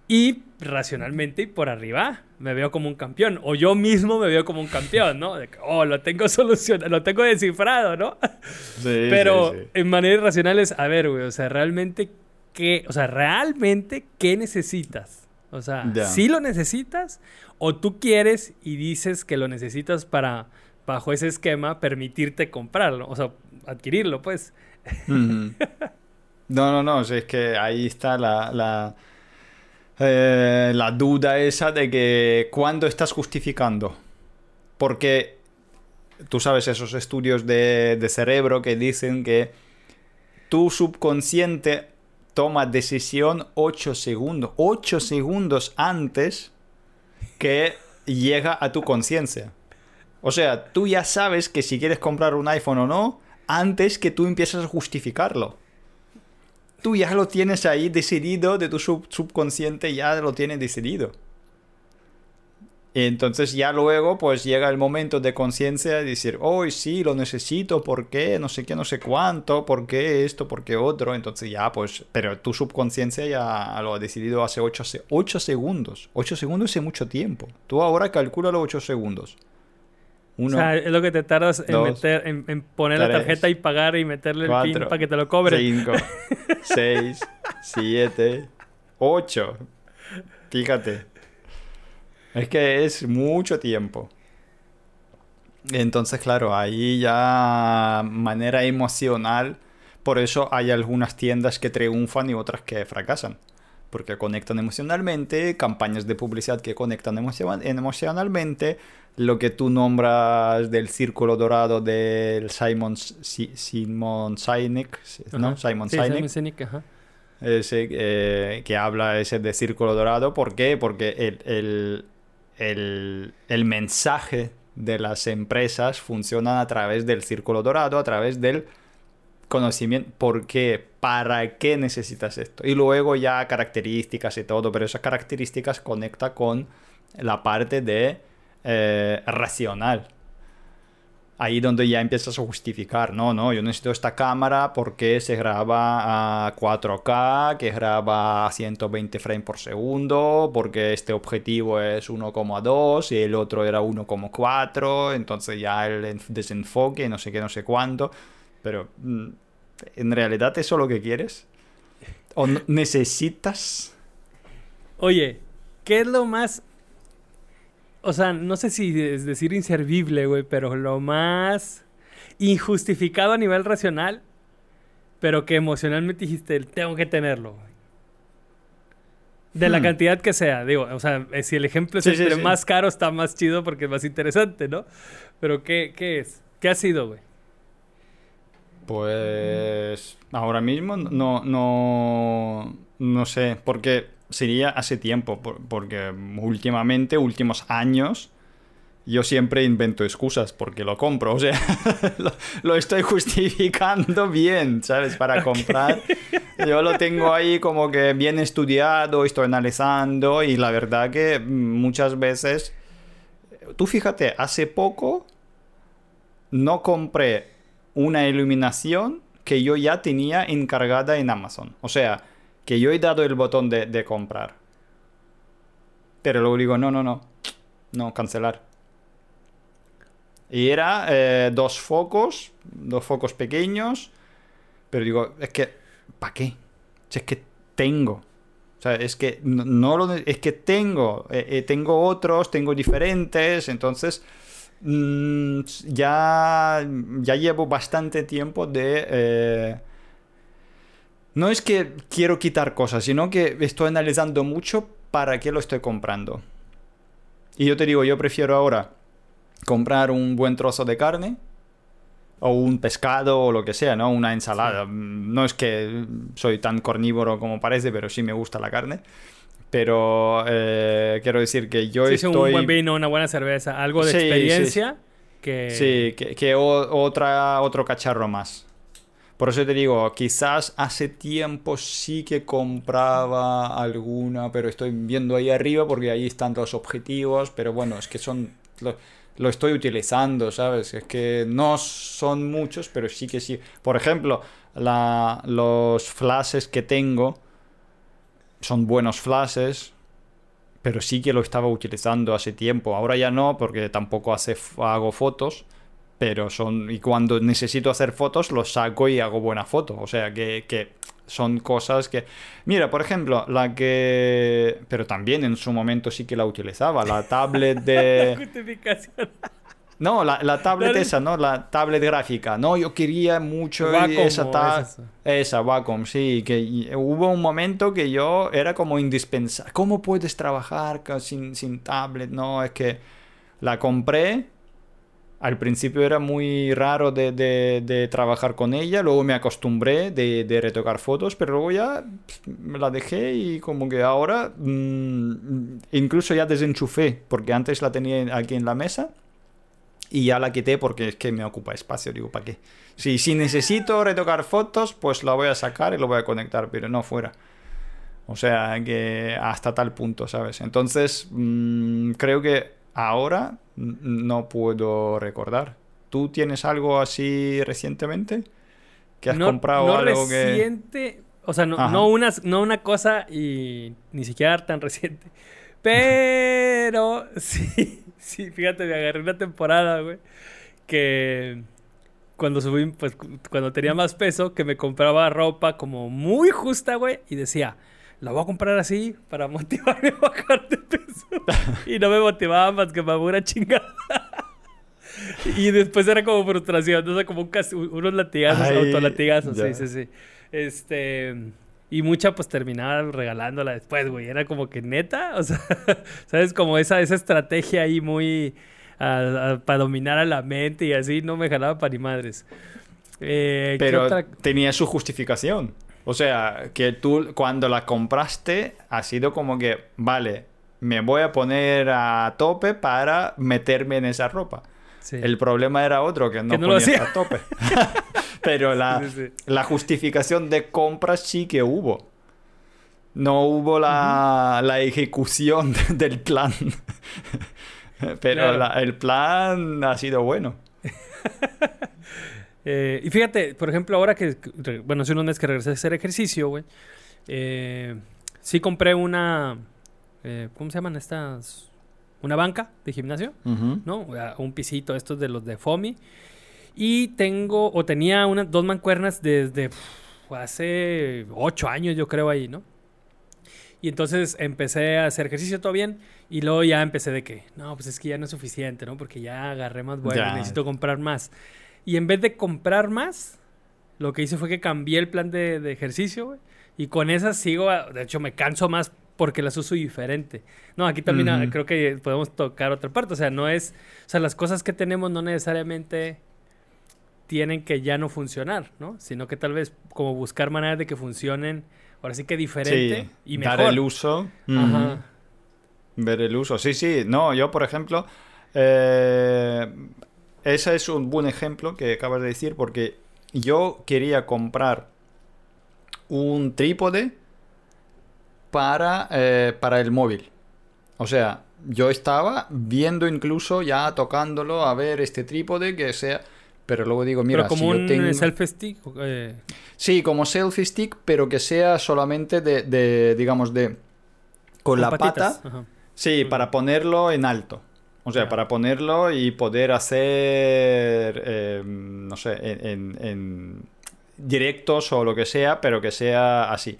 Speaker 2: Y racionalmente y por arriba me veo como un campeón. O yo mismo me veo como un campeón, ¿no? De que, oh, lo tengo solucionado, lo tengo descifrado, ¿no?
Speaker 1: Sí,
Speaker 2: Pero
Speaker 1: sí, sí.
Speaker 2: en manera irracional es, a ver, güey, o sea, realmente, ¿qué? O sea, realmente, ¿qué necesitas? O sea,
Speaker 1: Ya.
Speaker 2: ¿sí lo necesitas? ¿O tú quieres y dices que lo necesitas para, bajo ese esquema, permitirte comprarlo? O sea, adquirirlo, pues.
Speaker 1: No, no, no, si es que ahí está la, la, eh, la duda esa de que cuándo estás justificando. Porque tú sabes esos estudios de, de cerebro que dicen que tu subconsciente toma decisión 8 segundos, 8 segundos antes que llega a tu conciencia. O sea, tú ya sabes que si quieres comprar un iPhone o no, antes que tú empieces a justificarlo. Tú ya lo tienes ahí decidido, de tu sub- subconsciente ya lo tienes decidido. Entonces ya luego pues llega el momento de conciencia de decir, hoy sí, lo necesito, ¿por qué? No sé qué, no sé cuánto, ¿por qué esto, por qué otro? Entonces ya pues, pero tu subconsciencia ya lo ha decidido hace 8, se 8 segundos. 8 segundos es mucho tiempo. Tú ahora calcula los 8 segundos. Uno,
Speaker 2: o sea, es lo que te tardas en,
Speaker 1: dos,
Speaker 2: meter, en, en poner la
Speaker 1: tres,
Speaker 2: tarjeta y pagar y meterle el pin
Speaker 1: cuatro,
Speaker 2: para que te lo cobre.
Speaker 1: 5, 6, 7, 8. Fíjate. Es que es mucho tiempo. Entonces, claro, ahí ya manera emocional. Por eso hay algunas tiendas que triunfan y otras que fracasan. Porque conectan emocionalmente, campañas de publicidad que conectan emocion- emocionalmente, lo que tú nombras del círculo dorado del Simon, Si- Simon Sinek, ¿no?
Speaker 2: Ajá.
Speaker 1: Simon
Speaker 2: Sí,
Speaker 1: Sinek.
Speaker 2: Simon Sinek, ajá.
Speaker 1: Ese, eh, que habla ese de círculo dorado. ¿Por qué? Porque el, el, el, el mensaje de las empresas funciona a través del círculo dorado, a través del conocimiento. ¿Por qué? ¿Para qué necesitas esto? Y luego ya características y todo, pero esas características conecta con la parte de eh, racional ahí donde ya empiezas a justificar, no, no, yo necesito esta cámara porque se graba a 4K, que graba a 120 frames por segundo, porque este objetivo es 1,2 y el otro era 1,4, entonces ya el en- desenfoque, no sé qué, no sé cuánto, pero mm, en realidad eso es lo que quieres. ¿O necesitas?
Speaker 2: Oye, ¿qué es lo más... O sea, no sé si es decir inservible, güey, pero lo más injustificado a nivel racional, pero que emocionalmente dijiste, tengo que tenerlo, güey. De la
Speaker 1: Hmm.
Speaker 2: cantidad que sea, digo, o sea, eh, si el ejemplo es
Speaker 1: Sí, sí,
Speaker 2: entre
Speaker 1: sí.
Speaker 2: más caro está más chido porque es más interesante, ¿no? Pero ¿qué, qué es? ¿Qué ha sido, güey?
Speaker 1: Pues ahora mismo no, no, no sé, porque sería hace tiempo, por- porque últimamente, últimos años, yo siempre invento excusas porque lo compro, o sea, lo, lo estoy justificando bien, ¿sabes? Para comprar. Yo lo tengo ahí como que bien estudiado, estoy analizando y la verdad que muchas veces, tú fíjate, hace poco no compré una iluminación que yo ya tenía encargada en Amazon. O sea, que yo he dado el botón de, comprar. Pero luego digo, no, no, no. No, cancelar. Y era eh, dos focos, dos focos pequeños. Pero digo, es que, ¿para qué? Es que tengo. O sea, es que no, no es que tengo, eh, eh, tengo otros, tengo diferentes, entonces mm, ya, ya llevo bastante tiempo de... no es que quiero quitar cosas, sino que estoy analizando mucho para qué lo estoy comprando. Y yo te digo, yo prefiero ahora comprar un buen trozo de carne o un pescado o lo que sea, ¿no? Una ensalada. Mm, No es que soy tan carnívoro como parece, pero sí me gusta la carne. Pero eh, quiero decir que yo
Speaker 2: Sí, sí,
Speaker 1: estoy...
Speaker 2: un buen vino, una buena cerveza, algo de
Speaker 1: sí.
Speaker 2: experiencia que...
Speaker 1: Sí, que, que o- otra, otro cacharro más. Por eso te digo, quizás hace tiempo sí que compraba alguna, pero estoy viendo ahí arriba porque ahí están los objetivos, pero bueno, es que son... Lo, estoy utilizando, ¿sabes? Es que no son muchos, pero sí que sí. Por ejemplo, la- los flashes que tengo son buenos flashes, pero sí que lo estaba utilizando hace tiempo. Ahora ya no, porque tampoco hace, hago fotos. Pero son. Y cuando necesito hacer fotos, los saco y hago buena foto. O sea que, que son cosas que. Mira, por ejemplo, la que. Pero también en su momento sí que la utilizaba. La tablet de.
Speaker 2: Justificación.
Speaker 1: No, la, la tablet esa, ¿no? La tablet gráfica. No, yo quería mucho
Speaker 2: Wacom
Speaker 1: esa
Speaker 2: o
Speaker 1: ta-
Speaker 2: es eso.
Speaker 1: Esa, Wacom, sí. Que y- hubo un momento que yo era como indispensable. ¿Cómo puedes trabajar sin, sin tablet? No, es que la compré. Al principio era muy raro de, de- trabajar con ella, luego me acostumbré de, retocar fotos, pero luego ya me la dejé y como que ahora mm, incluso ya desenchufé, porque antes la tenía aquí en la mesa y ya la quité porque es que me ocupa espacio, digo, ¿para qué? Si, si necesito retocar fotos, pues la voy a sacar y lo voy a conectar, pero no fuera. O sea, que hasta tal punto, ¿sabes? Entonces, mm, creo que ahora no puedo recordar. ¿Tú tienes algo así recientemente? ¿Que has
Speaker 2: no,
Speaker 1: comprado
Speaker 2: no
Speaker 1: algo que...?
Speaker 2: reciente, o sea, no, una, no una cosa y ni siquiera tan reciente, pero sí, Sí, fíjate, me agarré una temporada, güey, que cuando subí, pues cuando tenía más peso, que me compraba ropa como muy justa, güey, y decía, la voy a comprar así para motivarme a bajar de peso. y no me motivaba más que me una chingada. y después era como frustración, o sea, como un unos latigazos, autolatigazos, sí, sí, sí. Este... Y mucha pues terminaba regalándola después, güey. Era como que neta, o sea, ¿sabes? Como esa, esa estrategia ahí muy para dominar a la mente y así, no me jalaba para ni madres.
Speaker 1: Eh, Pero tenía su justificación. O sea, que tú cuando la compraste ha sido como que, vale, me voy a poner a tope para meterme en esa ropa. El problema era otro, que no, que ponías a tope. Pero la, la, justificación de compras sí que hubo. No hubo la, la ejecución del plan. Pero el plan ha sido bueno.
Speaker 2: Eh, y fíjate, por ejemplo, ahora que, bueno, hace unos meses que regresé a hacer ejercicio, güey, eh, sí compré una, eh, ¿cómo se llaman estas? Una banca de gimnasio, ¿no? Un pisito, estos de los de FOMI. Y tengo, o tenía unas dos mancuernas desde hace ocho años, yo creo, ahí, ¿no? Y entonces empecé a hacer ejercicio todo bien. Y luego ya empecé de que, no, pues es que ya no es suficiente, ¿no? Porque ya agarré más bueno, necesito comprar más. Y en vez de comprar más, lo que hice fue que cambié el plan de, ejercicio, güey. Y con esas sigo, de hecho me canso más porque las uso diferente. No, aquí también creo que podemos tocar otra parte. O sea, no es, o sea, las cosas que tenemos no necesariamente tienen que ya no funcionar, ¿no? Sino que tal vez como buscar maneras de que funcionen, ahora sí que diferente y mejor.
Speaker 1: Dar el uso. Ajá. Ver el uso. Sí, sí. No, yo, por ejemplo, eh, ese es un buen ejemplo que acabas de decir porque yo quería comprar un trípode para, eh, para el móvil. O sea, yo estaba viendo incluso ya tocándolo a ver este trípode que sea... Pero luego digo, mira,
Speaker 2: pero como un selfie stick. Eh.
Speaker 1: Sí, como selfie stick, pero que sea solamente de, digamos, de con, la pata. Sí, para ponerlo en alto. O sea, para ponerlo y poder hacer, eh, no sé, en, directos o lo que sea, pero que sea así.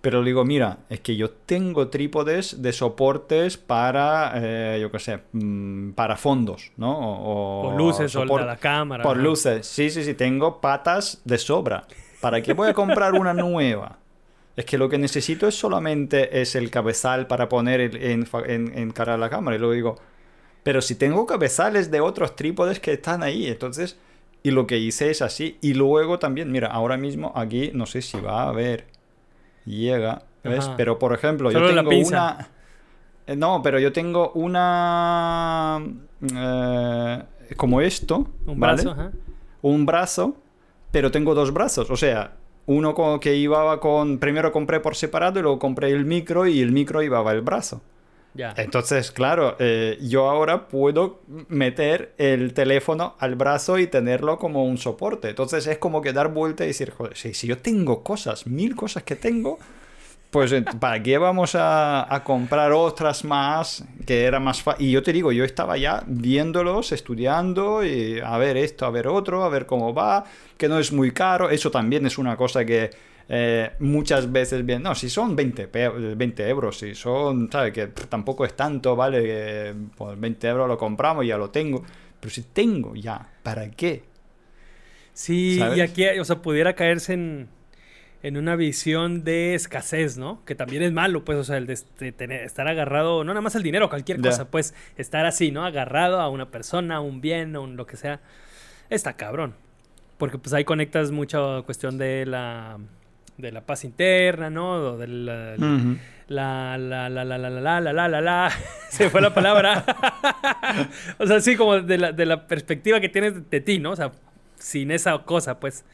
Speaker 1: Pero digo, mira, es que yo tengo trípodes de soportes para, eh, yo qué sé, mm, para fondos, ¿no?
Speaker 2: O, por luces o la cámara.
Speaker 1: Por luces, sí, sí, sí, tengo patas de sobra. ¿Para qué voy a comprar una nueva? Es que lo que necesito es solamente es el cabezal para poner en, en, cara a la cámara. Y luego digo, pero si tengo cabezales de otros trípodes que están ahí, entonces... Y lo que hice es así. Y luego también, mira, ahora mismo aquí no sé si va a haber. Llega. ¿Ves? Pero por ejemplo, yo tengo una. Eh, no, pero yo tengo una. Eh, como esto. Un brazo, Un brazo, pero tengo dos brazos. O sea, uno que iba con... Primero compré por separado y luego compré el micro y el micro iba el brazo. Entonces, claro, eh, yo ahora puedo meter el teléfono al brazo y tenerlo como un soporte. Entonces es como que dar vuelta y decir, joder, si, si yo tengo cosas, mil cosas que tengo, pues ¿para qué vamos a, comprar otras más? Que era más fácil. Y yo te digo, yo estaba ya viéndolos, estudiando, y a ver esto, a ver otro, a ver cómo va, que no es muy caro. Eso también es una cosa que eh, muchas veces bien, no, si son 20, 20 euros, si son, ¿sabes? Que tampoco es tanto, ¿vale? Que por 20 euros lo compramos y ya lo tengo. Pero si tengo ya, ¿para qué?
Speaker 2: Sí, y aquí, o sea, pudiera caerse en en una visión de escasez, ¿no? Que también es malo, pues, o sea, el de, tener, estar agarrado, no nada más el dinero, cualquier cosa, pues, estar así, ¿no? Agarrado a una persona, a un bien, a un lo que sea, está cabrón. Porque pues ahí conectas mucha cuestión de la de la paz interna, ¿no? De la, la, la, la, la, la, la, la, la, la, la, se fue la palabra. o sea, sí, como de la, de la perspectiva que tienes de ti, ¿no? O sea, sin esa cosa, pues.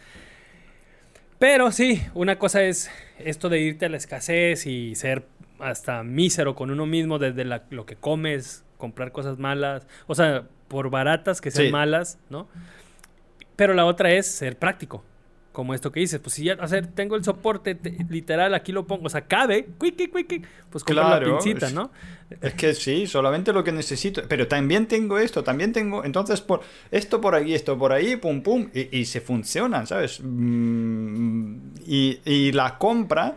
Speaker 2: Pero sí, una cosa es esto de irte a la escasez y ser hasta mísero con uno mismo desde lo que comes, comprar cosas malas, o sea, por baratas que sean malas, ¿no? Pero la otra es ser práctico. Como esto que dices, pues si ya, hacer, tengo el soporte, literal, aquí lo pongo, o sea, cabe, quick, quick, pues comprar la pincita, ¿no?
Speaker 1: Es que sí, solamente lo que necesito, pero también tengo esto, también tengo, entonces, por esto por aquí, esto por ahí, pum, pum, y, se funcionan, ¿sabes? Mm, y, y la compra,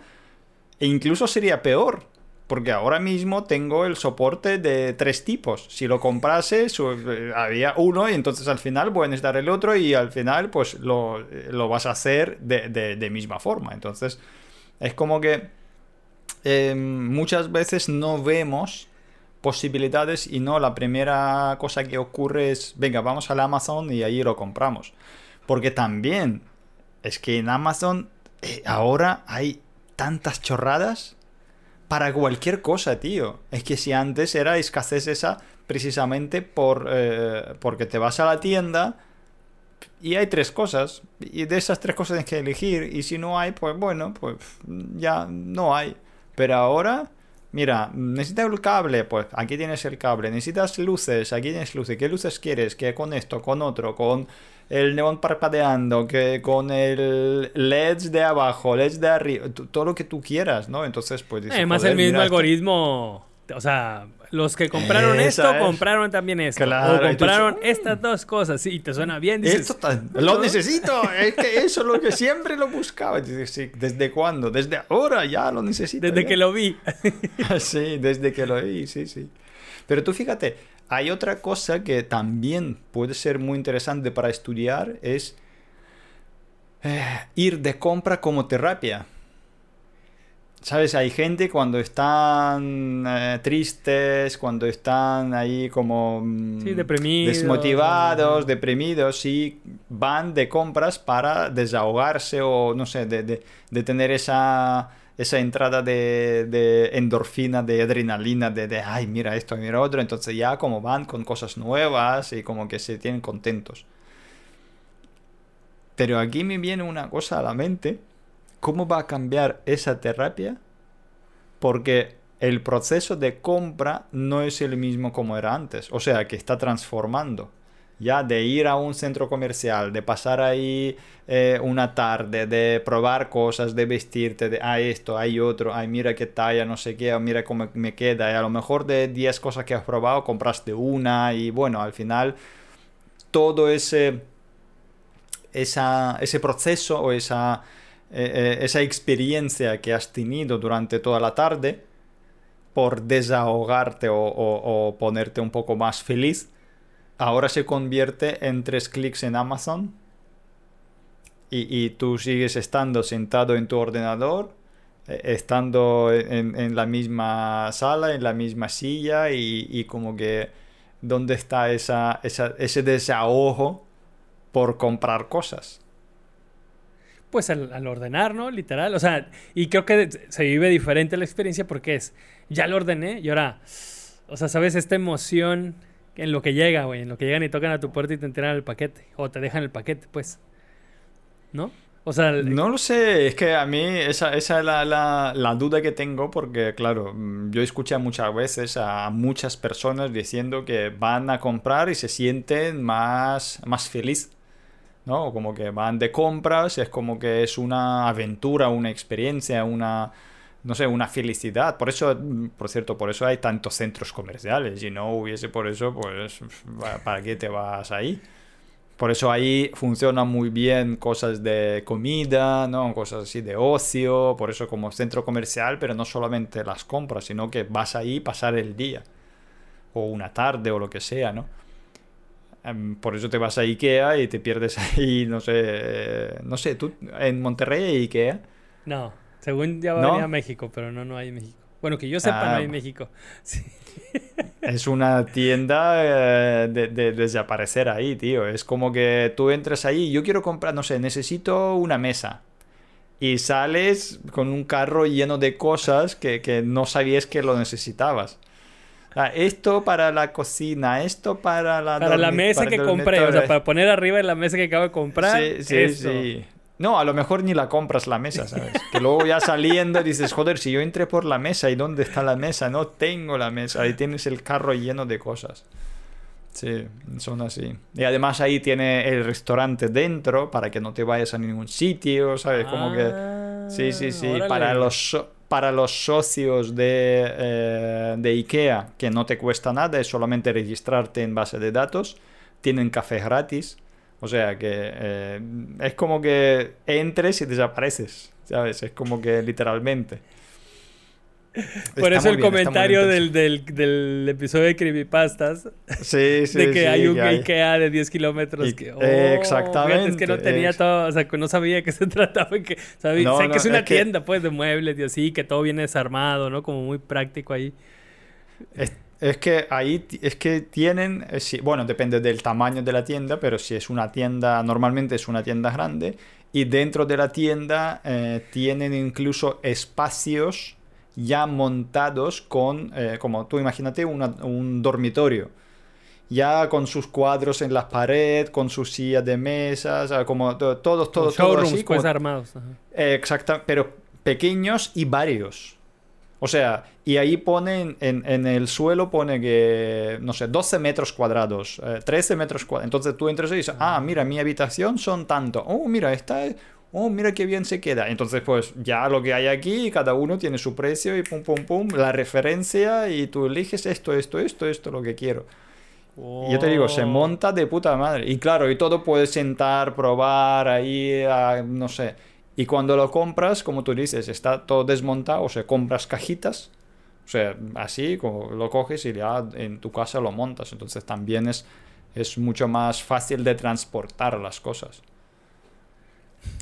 Speaker 1: incluso sería peor, porque ahora mismo tengo el soporte de tres tipos. Si lo comprase, eh, había uno y entonces al final voy a el otro y al final pues lo, lo vas a hacer de, de, misma forma. Entonces es como que em, muchas veces no vemos posibilidades y no la primera cosa que ocurre es, venga, vamos al Amazon y ahí lo compramos. Porque también es que en Amazon eh, ahora hay tantas chorradas para cualquier cosa, tío. Es que si antes era escasez esa precisamente por, eh, porque te vas a la tienda y hay tres cosas. Y de esas tres cosas tienes que elegir. Y si no hay, pues bueno, pues ya no hay. Pero ahora, mira, necesitas el cable, pues aquí tienes el cable. Necesitas luces, aquí tienes luces. ¿Qué luces quieres? ¿Qué con esto, con otro, con el neón parpadeando, que con el LEDs de abajo, LEDs de arriba, todo lo que tú quieras, ¿no? Entonces, pues...
Speaker 2: Además, el mismo algoritmo, o sea, los que compraron esto, compraron también esto. o compraron estas dos cosas, y te suena bien.
Speaker 1: Dices, esto lo necesito, es que eso es lo que siempre lo buscaba. Dices, ¿desde cuándo? Desde ahora ya lo necesito.
Speaker 2: Desde que lo vi.
Speaker 1: sí, desde que lo vi, sí, sí. Pero tú fíjate, hay otra cosa que también puede ser muy interesante para estudiar, es eh, ir de compra como terapia. ¿Sabes? Hay gente cuando están eh, tristes, cuando están ahí como
Speaker 2: mm, deprimidos,
Speaker 1: desmotivados, deprimidos, y van de compras para desahogarse o, no sé, de tener esa esa entrada de, endorfina, de adrenalina, de, ay, mira esto, mira otro, entonces ya como van con cosas nuevas y como que se tienen contentos. Pero aquí me viene una cosa a la mente, ¿cómo va a cambiar esa terapia? Porque el proceso de compra no es el mismo como era antes, o sea que está transformando ya de ir a un centro comercial, de pasar ahí eh, una tarde, de probar cosas, de vestirte, de, ah, esto, hay otro, ay, mira qué talla, no sé qué, mira cómo me queda, a lo mejor de 10 cosas que has probado, compraste una, y bueno, al final todo ese, ese proceso o esa, eh, eh, esa experiencia que has tenido durante toda la tarde, por desahogarte o ponerte un poco más feliz, ahora se convierte en tres clics en Amazon y, tú sigues estando sentado en tu ordenador, eh, estando en, la misma sala, en la misma silla y, como que dónde está esa, ese desahogo por comprar cosas.
Speaker 2: Pues al, al, ordenar, ¿no? Literal. O sea, y creo que se vive diferente la experiencia porque es, ya lo ordené y ahora, o sea, sabes, esta emoción en lo que llega, güey, en lo que llegan y tocan a tu puerta y te entregan el paquete, o te dejan el paquete, pues. ¿No? O sea,
Speaker 1: no lo sé, es que a mí esa, esa es la, la, duda que tengo porque, claro, yo escuché muchas veces a muchas personas diciendo que van a comprar y se sienten más, más feliz, ¿no? Como que van de compras, es como que es una aventura, una experiencia, una, no sé, una felicidad. Por eso, por cierto, por eso hay tantos centros comerciales. Si no hubiese por eso, pues, ¿para qué te vas ahí? Por eso ahí funcionan muy bien cosas de comida, ¿no? Cosas así de ocio, por eso como centro comercial, pero no solamente las compras, sino que vas ahí pasar el día, o una tarde, o lo que sea, ¿no? Em, por eso te vas a Ikea y te pierdes ahí, no sé, eh, no sé, tú en Monterrey hay Ikea.
Speaker 2: No. Según ya va a México, pero no, no hay en México. Bueno, que yo sepa, no hay en ah. México.
Speaker 1: Es una tienda eh, de, desaparecer ahí, tío. Es como que tú entras ahí, yo quiero comprar, no sé, necesito una mesa. Y sales con un carro lleno de cosas que, no sabías que lo necesitabas. esto para la cocina, esto para la...
Speaker 2: Para la mesa que compré, o sea, para poner arriba en la mesa que acabo de comprar.
Speaker 1: Sí, sí, sí. No, a lo mejor ni la compras la mesa, ¿sabes? Que luego ya saliendo dices, joder, si yo entré por la mesa, ¿y dónde está la mesa? No tengo la mesa, ahí tienes el carro lleno de cosas. Sí, son así. Y además ahí tiene el restaurante dentro para que no te vayas a ningún sitio, ¿sabes? Como que... Sí, sí, sí.
Speaker 2: Ah, órale.
Speaker 1: Para los, para los socios de, eh, de IKEA, que no te cuesta nada, es solamente registrarte en base de datos, tienen café gratis. O sea que eh, es como que entres y desapareces, ¿sabes? Es como que literalmente.
Speaker 2: Por
Speaker 1: Está
Speaker 2: eso el
Speaker 1: bien,
Speaker 2: comentario del, del, del episodio de Creepypastas
Speaker 1: Sí, sí,
Speaker 2: de que
Speaker 1: sí,
Speaker 2: hay un
Speaker 1: que hay.
Speaker 2: IKEA de 10 kilómetros. Que, oh,
Speaker 1: exactamente,
Speaker 2: fíjate, es que no tenía
Speaker 1: ex-
Speaker 2: todo, o sea, que no sabía qué se trataba. Que, sabía,
Speaker 1: No,
Speaker 2: sé
Speaker 1: no,
Speaker 2: que es una
Speaker 1: es que-
Speaker 2: tienda, pues, de muebles y así, que todo viene desarmado, ¿no? Como muy práctico ahí.
Speaker 1: Es, es que ahí es que tienen, eh, bueno, depende del tamaño de la tienda, pero si es una tienda, normalmente es una tienda grande, y dentro de la tienda eh, tienen incluso espacios ya montados con, eh, como tú imagínate, una- un dormitorio. Ya con sus cuadros en las paredes, con sus sillas de mesa, o sea, como to- todos,
Speaker 2: Como
Speaker 1: todos, todo
Speaker 2: showrooms,
Speaker 1: así,
Speaker 2: pues,
Speaker 1: como-
Speaker 2: armados.
Speaker 1: Exacto, pero pequeños y varios. O sea, y ahí ponen, en, en el suelo pone que, no sé, 12 metros cuadrados, eh, 13 metros cuadrados. Entonces tú entras y dices, ah, mira, mi habitación son tanto. Oh, mira, esta es... Oh, mira qué bien se queda. Entonces, pues ya lo que hay aquí, cada uno tiene su precio y pum, pum, pum, la referencia y tú eliges esto, esto, esto, esto, lo que quiero. Y yo te digo, se monta de puta madre. Y claro, y todo puedes sentar, probar ahí, ah, no sé. Y cuando lo compras, como tú dices, está todo desmontado, o sea, compras cajitas, o sea, así, como lo coges y ya en tu casa lo montas. Entonces también es, es mucho más fácil de transportar las cosas.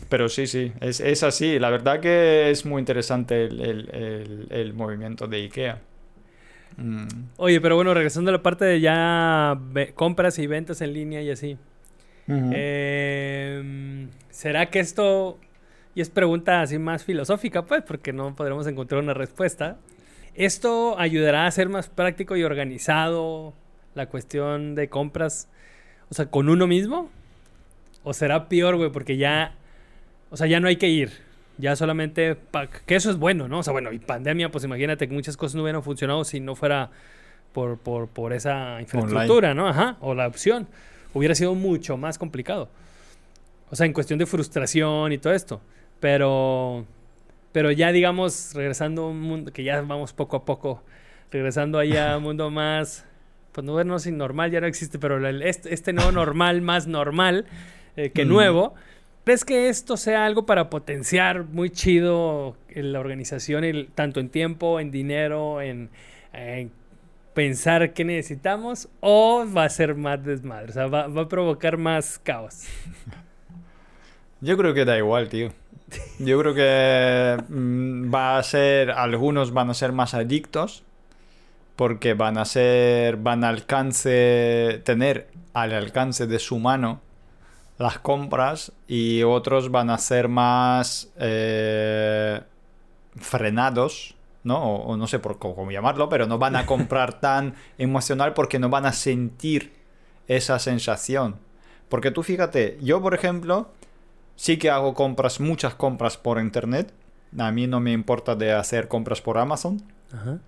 Speaker 1: Pero sí, sí, es, es así. La verdad que es muy interesante el, el- el- el movimiento de IKEA. Mm.
Speaker 2: Oye, pero bueno, regresando a la parte de ya compras y ventas en línea y así. Eh, ¿Será que esto, y es pregunta así más filosófica, pues, porque no podremos encontrar una respuesta, ¿esto ayudará a ser más práctico y organizado la cuestión de compras, o sea, con uno mismo? ¿O será peor, güey, porque ya, o sea, ya no hay que ir? Ya solamente, que eso es bueno, ¿no? O sea, bueno, y pandemia, pues imagínate que muchas cosas no hubieran funcionado si no fuera por, por, por esa infraestructura, ¿no? Ajá, o la opción. Hubiera sido mucho más complicado. O sea, en cuestión de frustración y todo esto. Pero, pero ya digamos, regresando a un mundo que ya vamos poco a poco, regresando ahí a un mundo más, pues no, no sé, normal ya no existe, pero el- este, este nuevo normal más normal eh, que
Speaker 1: Mm.
Speaker 2: nuevo. ¿Crees que esto sea algo para potenciar muy chido la organización, el- tanto en tiempo, en dinero, en, en pensar qué necesitamos? ¿O va a ser más desmadre? O sea, va, va a provocar más caos.
Speaker 1: Yo creo que da igual, tío. Yo creo que mm, va a ser, algunos van a ser más adictos porque van a ser, van a alcance, tener al alcance de su mano las compras y otros van a ser más eh, frenados, ¿no? O, o no sé por cómo, cómo llamarlo, pero no van a comprar tan emocional porque no van a sentir esa sensación. Porque tú fíjate, yo por ejemplo, sí que hago compras, muchas compras por internet. A mí no me importa de hacer compras por Amazon.
Speaker 2: Ajá.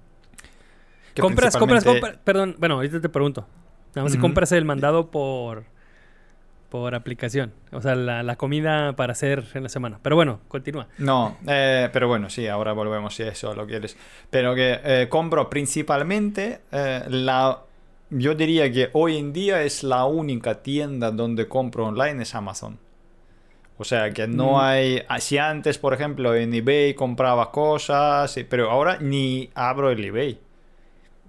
Speaker 2: compras, compras,
Speaker 1: principalmente-
Speaker 2: compras. Perdón, bueno, ahorita te pregunto. Nada más si compras el mandado por por aplicación. O sea, la, la comida para hacer en la semana. Pero bueno, continúa.
Speaker 1: No, eh, pero bueno, sí, ahora volvemos si eso lo quieres. Pero que eh, compro principalmente eh, la... Yo diría que hoy en día es la única tienda donde compro online es Amazon. O sea que no
Speaker 2: Mm.
Speaker 1: hay... Si antes, por ejemplo, en eBay compraba cosas, pero ahora ni abro el eBay.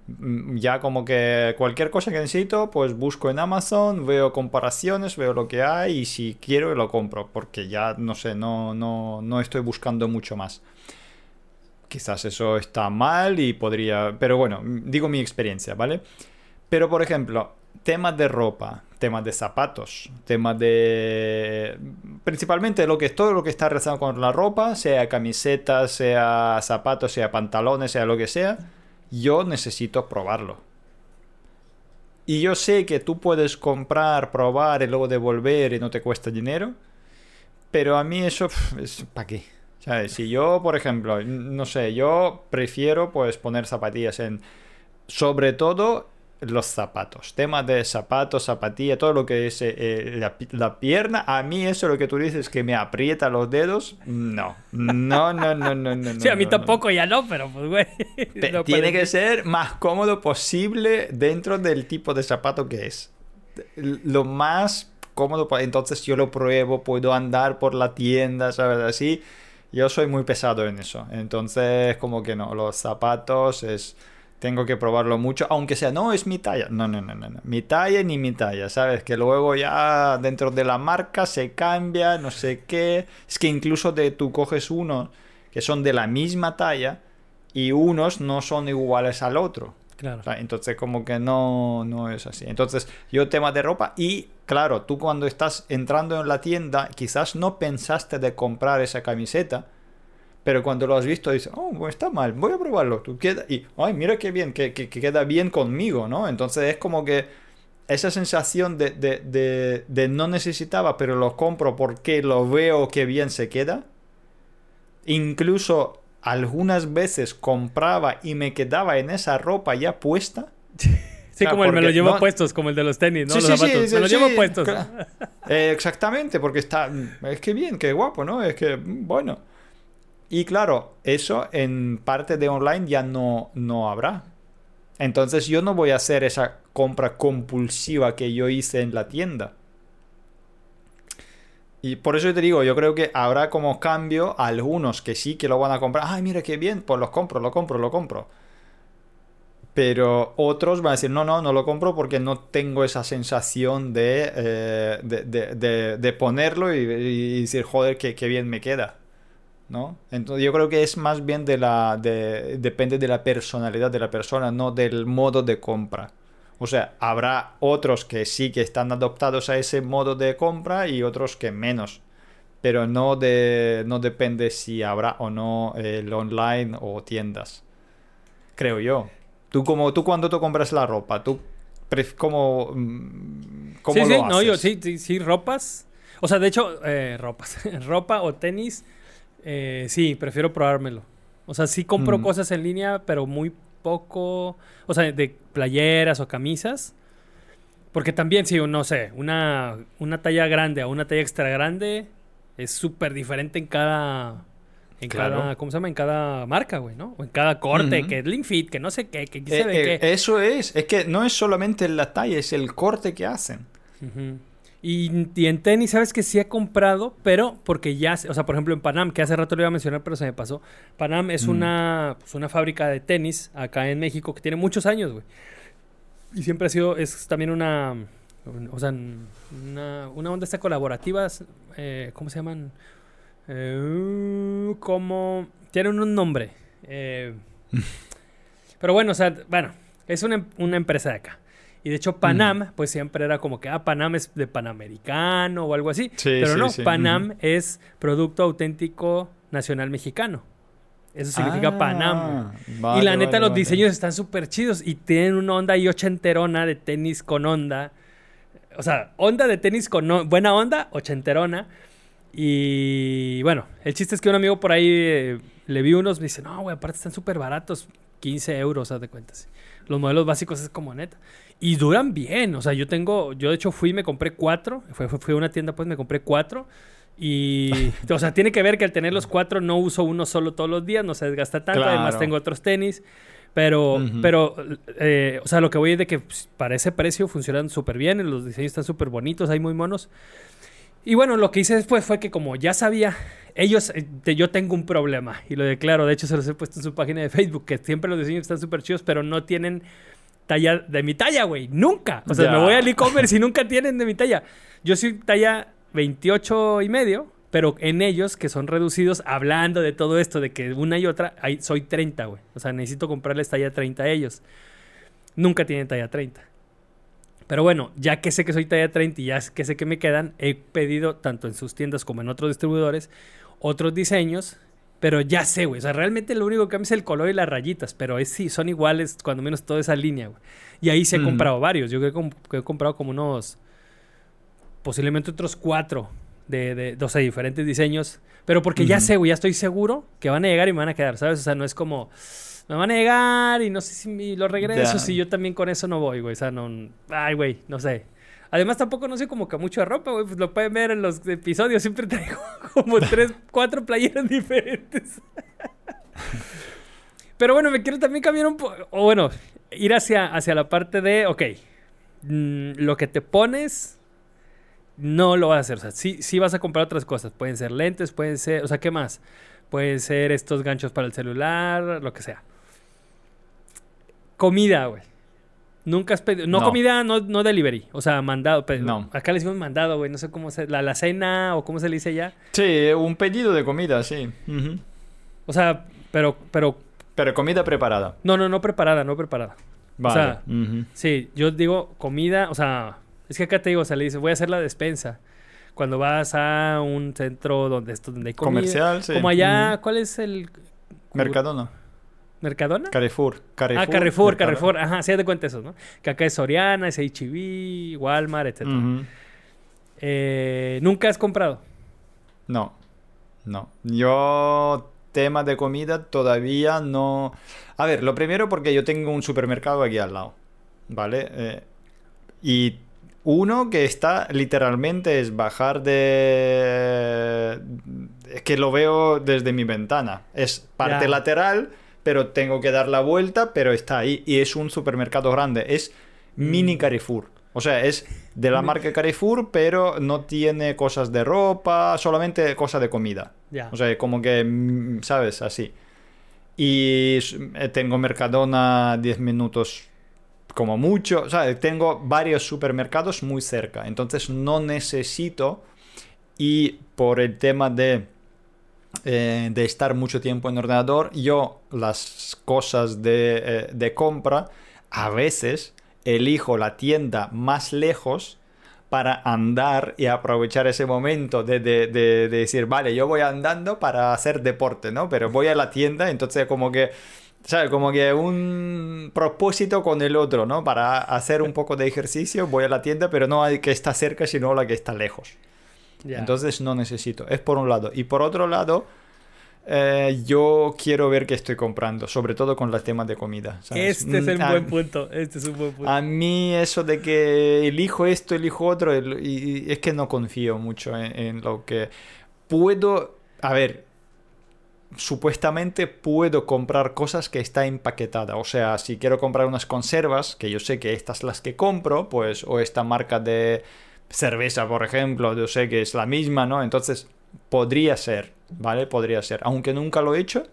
Speaker 1: Mm, Ya como que cualquier cosa que necesito, pues busco en Amazon, veo comparaciones, veo lo que hay y si quiero lo compro, porque ya no sé, no, no, no estoy buscando mucho más. Quizás eso está mal y podría, pero bueno, digo mi experiencia, ¿vale? Pero por ejemplo, temas de ropa, temas de zapatos, temas de... Principalmente lo que, todo lo que está relacionado con la ropa, sea camisetas, sea zapatos, sea pantalones, sea lo que sea, yo necesito probarlo. Y yo sé que tú puedes comprar, probar y luego devolver y no te cuesta dinero, pero a mí eso es ¿para qué? Si yo, por ejemplo, no sé, yo prefiero pues poner zapatillas en sobre todo los zapatos. Temas de zapatos, zapatilla, todo lo que es eh, eh, la, pierna. A mí eso lo que tú dices que me aprieta los dedos. No. No, no, no, no, no.
Speaker 2: Sí, a mí tampoco ya no, pero pues güey.
Speaker 1: tiene que ser más cómodo posible dentro del tipo de zapato que es. Lo más cómodo, entonces yo lo pruebo, puedo andar por la tienda, ¿sabes? Así. Yo soy muy pesado en eso. Entonces, como que no, los zapatos es tengo que probarlo mucho, aunque sea, no, es mi talla. No, no, no, no, no. Mi talla ni mi talla, ¿sabes? Que luego ya dentro de la marca se cambia, no sé qué. Es que incluso de, tú coges unos que son de la misma talla y unos no son iguales al otro.
Speaker 2: Claro.
Speaker 1: entonces como que no, no es así. Entonces yo tema de ropa y claro, tú cuando estás entrando en la tienda quizás no pensaste de comprar esa camiseta pero cuando lo has visto dices, oh, está mal, voy a probarlo. Tú queda, y, ay, mira qué bien, que, que, queda bien conmigo, ¿no? Entonces es como que esa sensación de, de, de, no necesitaba, pero lo compro porque lo veo que bien se queda. Incluso algunas veces compraba y me quedaba en esa ropa ya puesta.
Speaker 2: Sí, como el me lo llevo puestos, como el de los tenis, ¿no? Sí, los zapatos. me lo llevo puestos.
Speaker 1: Eh, exactamente, porque está. Es que bien, qué guapo, ¿no? Es que, bueno. Y claro, eso en parte de online ya no, no habrá. Entonces yo no voy a hacer esa compra compulsiva que yo hice en la tienda. Y por eso te digo, yo creo que habrá como cambio algunos que sí que lo van a comprar. Ay, mira qué bien, pues los compro, lo compro, lo compro. Pero otros van a decir, no, no, no lo compro porque no tengo esa sensación de, eh, de, ponerlo y, decir, joder, qué, qué bien me queda. ¿No? Entonces yo creo que es más bien de la de, depende de la personalidad de la persona, no del modo de compra. O sea, habrá otros que sí que están adoptados a ese modo de compra y otros que menos. Pero no de no depende si habrá o no el online o tiendas. Creo yo. Tú como tú cuando tú compras la ropa, tú cómo mm, cómo
Speaker 2: sí, sí, no, yo sí, sí, sí, ropas. O sea, de hecho, eh, ropas, ropa o tenis eh, sí, prefiero probármelo. O sea, sí compro mm. cosas en línea, pero muy poco. O sea, de playeras o camisas. Porque también, si, no sé, una, una talla grande a una talla extra grande es súper diferente en cada. En cada, ¿cómo se llama? En cada marca, güey, ¿no? O en cada corte, que es Link Fit, que no sé qué, que se ve
Speaker 1: eh, Eso es, es que no es solamente la talla, es el corte que hacen.
Speaker 2: Y, en tenis, sabes que sí he comprado, pero porque ya, o sea, por ejemplo en Panam, que hace rato lo iba a mencionar, pero se me pasó. Panam es mm. una, pues, una fábrica de tenis acá en México que tiene muchos años, güey. Y siempre ha sido, es también una, o sea, una, una onda esta colaborativa, eh, ¿cómo se llaman? Eh, como, tienen un nombre. Eh, pero bueno, o sea, bueno, es una, una empresa de acá. Y de hecho Panam, pues siempre era como que, ah, Panam es de Panamericano o algo así. Pero no, Panam es Producto Auténtico Nacional Mexicano. Eso significa ah, Panam. y la neta, los diseños están súper chidos y tienen una onda ahí ochenterona de tenis con onda. O sea, onda de tenis con buena onda, ochenterona. Y bueno, el chiste es que un amigo por ahí eh, le vi unos, me dice, no, güey, aparte están súper baratos, 15 euros, haz de cuentas. Los modelos básicos es como neta. Y duran bien. O sea, yo tengo, yo de hecho fui y me compré cuatro. Fui, fui a una tienda, pues me compré cuatro. Y, o sea, tiene que ver que al tener los cuatro no uso uno solo todos los días, no se desgasta tanto. Además, tengo otros tenis. Pero, pero, eh, o sea, lo que voy es de que pues, para ese precio funcionan súper bien, los diseños están súper bonitos, hay muy monos. Y bueno, lo que hice después fue que como ya sabía, ellos, eh, yo tengo un problema y lo declaro, de hecho se los he puesto en su página de Facebook, que siempre los diseños están súper chidos, pero no tienen talla de mi talla, güey. Nunca. O sea, me voy al e-commerce y nunca tienen de mi talla. Yo soy talla 28 y medio, pero en ellos, que son reducidos, hablando de todo esto, de que una y otra, ahí soy 30, güey. O sea, necesito comprarles talla 30 a ellos. Nunca tienen talla 30. Pero bueno, ya que sé que soy talla 30 y ya que sé que me quedan, he pedido tanto en sus tiendas como en otros distribuidores otros diseños pero ya sé, güey. O sea, realmente lo único que cambia es el color y las rayitas. Pero es, sí, son iguales, cuando menos toda esa línea, güey. Y ahí se he comprado varios. Yo creo que he comprado como unos. Posiblemente otros cuatro de, de 12 diferentes diseños. Pero porque ya sé, güey, ya estoy seguro que van a llegar y me van a quedar, ¿sabes? O sea, no es como. me van a negar y no sé si lo regreso, si yo también con eso no voy, güey. O sea, no... Ay, güey, no sé. Además, tampoco no sé como que mucho de ropa, güey. Pues lo pueden ver en los episodios. Siempre traigo como tres, cuatro playeras diferentes. Pero bueno, me quiero también cambiar un poco. O bueno, ir hacia, hacia la parte de, ok, mm, lo que te pones no lo vas a hacer. O sea, sí, sí vas a comprar otras cosas. Pueden ser lentes, pueden ser. O sea, ¿qué más? Pueden ser estos ganchos para el celular, lo que sea. Comida, güey. Nunca has pedido. No,
Speaker 1: No.
Speaker 2: comida, no, no delivery. O sea, mandado. pe-
Speaker 1: No.
Speaker 2: Acá le decimos mandado, güey. No sé cómo se. La, la cena o cómo se le dice ya.
Speaker 1: Sí, un pedido de comida, sí.
Speaker 2: O sea, pero, pero.
Speaker 1: Pero comida preparada.
Speaker 2: No, no, no preparada, no preparada.
Speaker 1: Vale.
Speaker 2: sea,
Speaker 1: ujú.
Speaker 2: Sí, yo digo comida, o sea, es que acá te digo, o sea, le dices, voy a hacer la despensa. Cuando vas a un centro donde esto donde hay comida.
Speaker 1: Comercial, sí.
Speaker 2: Como allá. ¿cuál es el
Speaker 1: Mercadona.
Speaker 2: Mercadona?
Speaker 1: Carrefour. Carrefour.
Speaker 2: ah, Carrefour,
Speaker 1: Mercadona.
Speaker 2: Carrefour, ajá, sí, haz de cuenta eso, ¿no? Que acá es Soriana, es H-E-B, Walmart, etc. Eh, ¿Nunca has comprado?
Speaker 1: No, no. Yo tema de comida todavía no... A ver, lo primero porque yo tengo un supermercado aquí al lado, ¿vale? Eh, y uno que está literalmente es bajar de... Es que lo veo desde mi ventana. Es parte
Speaker 2: Ya.
Speaker 1: lateral, pero tengo que dar la vuelta, pero está ahí. Y es un supermercado grande. Es mini
Speaker 2: Mm.
Speaker 1: Carrefour. O sea, es de la marca Carrefour, pero no tiene cosas de ropa, solamente cosas de comida. O sea, como que, mm, ¿sabes? Así. Y eh, tengo Mercadona 10 minutos como mucho. O sea, tengo varios supermercados muy cerca. Entonces no necesito. Y por el tema de, eh, de estar mucho tiempo en ordenador, yo las cosas de, eh, de compra a veces elijo la tienda más lejos para andar y aprovechar ese momento de, de- de- de decir, vale, yo voy andando para hacer deporte, ¿no? Pero voy a la tienda, entonces como que, ¿sabes? Como que un propósito con el otro, ¿no? Para hacer un poco de ejercicio, voy a la tienda, pero no hay que está cerca, sino la que está lejos. Entonces no necesito. Es por un lado. Y por otro lado, eh, yo quiero ver qué estoy comprando, sobre todo con los temas de comida. ¿sabes?
Speaker 2: este es el
Speaker 1: Mm, a-
Speaker 2: buen punto. Este es un buen punto.
Speaker 1: a mí eso de que elijo esto, elijo otro, el- y, y es que no confío mucho en, en lo que puedo... A ver, supuestamente puedo comprar cosas que está empaquetada. O sea, si quiero comprar unas conservas, que yo sé que estas las que compro, pues, o esta marca de cerveza, por ejemplo, yo sé que es la misma, ¿no? Entonces, podría ser, ¿vale? Podría ser. Aunque nunca lo he hecho,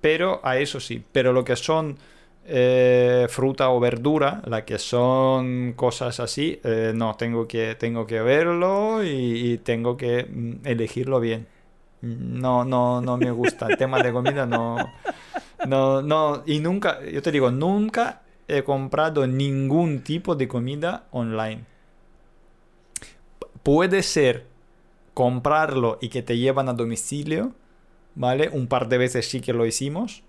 Speaker 1: pero a eso sí. Pero lo que son eh, fruta o verdura, la que son cosas así, eh, no, tengo que, tengo que verlo y, tengo que mm, elegirlo bien. No, no, no me gusta. El tema de comida no, no, no. Y nunca, yo te digo, nunca he comprado ningún tipo de comida online. Puede ser comprarlo y que te llevan a domicilio, ¿vale? Un par de veces sí que lo hicimos.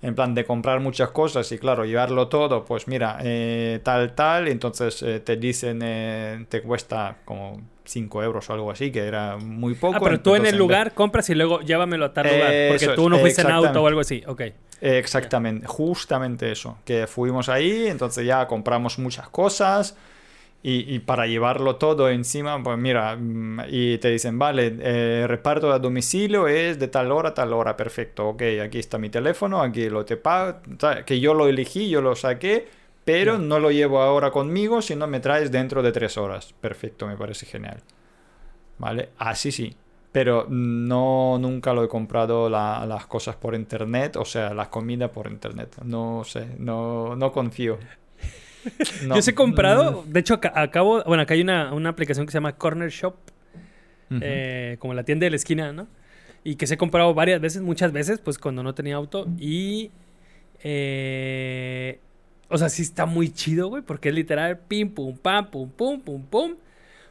Speaker 1: En plan de comprar muchas cosas y claro, llevarlo todo, pues mira, eh, tal, tal, entonces eh, te dicen, eh, te cuesta como 5 euros o algo así, que era muy poco.
Speaker 2: ah, pero tú en el
Speaker 1: vez-
Speaker 2: lugar compras y luego llévamelo a tal lugar. Porque
Speaker 1: Eso
Speaker 2: tú no fuiste en auto o algo así. Ok.
Speaker 1: Exactamente, justamente eso, que fuimos ahí, entonces ya compramos muchas cosas y, y para llevarlo todo encima, pues mira, mm, y te dicen, vale, eh, reparto a domicilio es de tal hora a tal hora, perfecto, ok, aquí está mi teléfono, aquí lo te pago, que yo lo elegí, yo lo saqué, pero
Speaker 2: Ya.
Speaker 1: no lo llevo ahora conmigo, sino me traes dentro de tres horas, perfecto, me parece genial, ¿vale? Así sí. Pero no, nunca lo he comprado la- las cosas por internet, o sea, la comida por internet. No sé, no, no confío. No.
Speaker 2: Yo sí he comprado, de hecho, aca- acabo, bueno, acá hay una, una aplicación que se llama Corner Shop,
Speaker 1: Mm,
Speaker 2: eh, como la tienda de la esquina, ¿no? Y que se he comprado varias veces, muchas veces, pues cuando no tenía auto. Y, eh, o sea, sí está muy chido, güey, porque es literal, pim, pum, pam, pum, pum, pum, pum.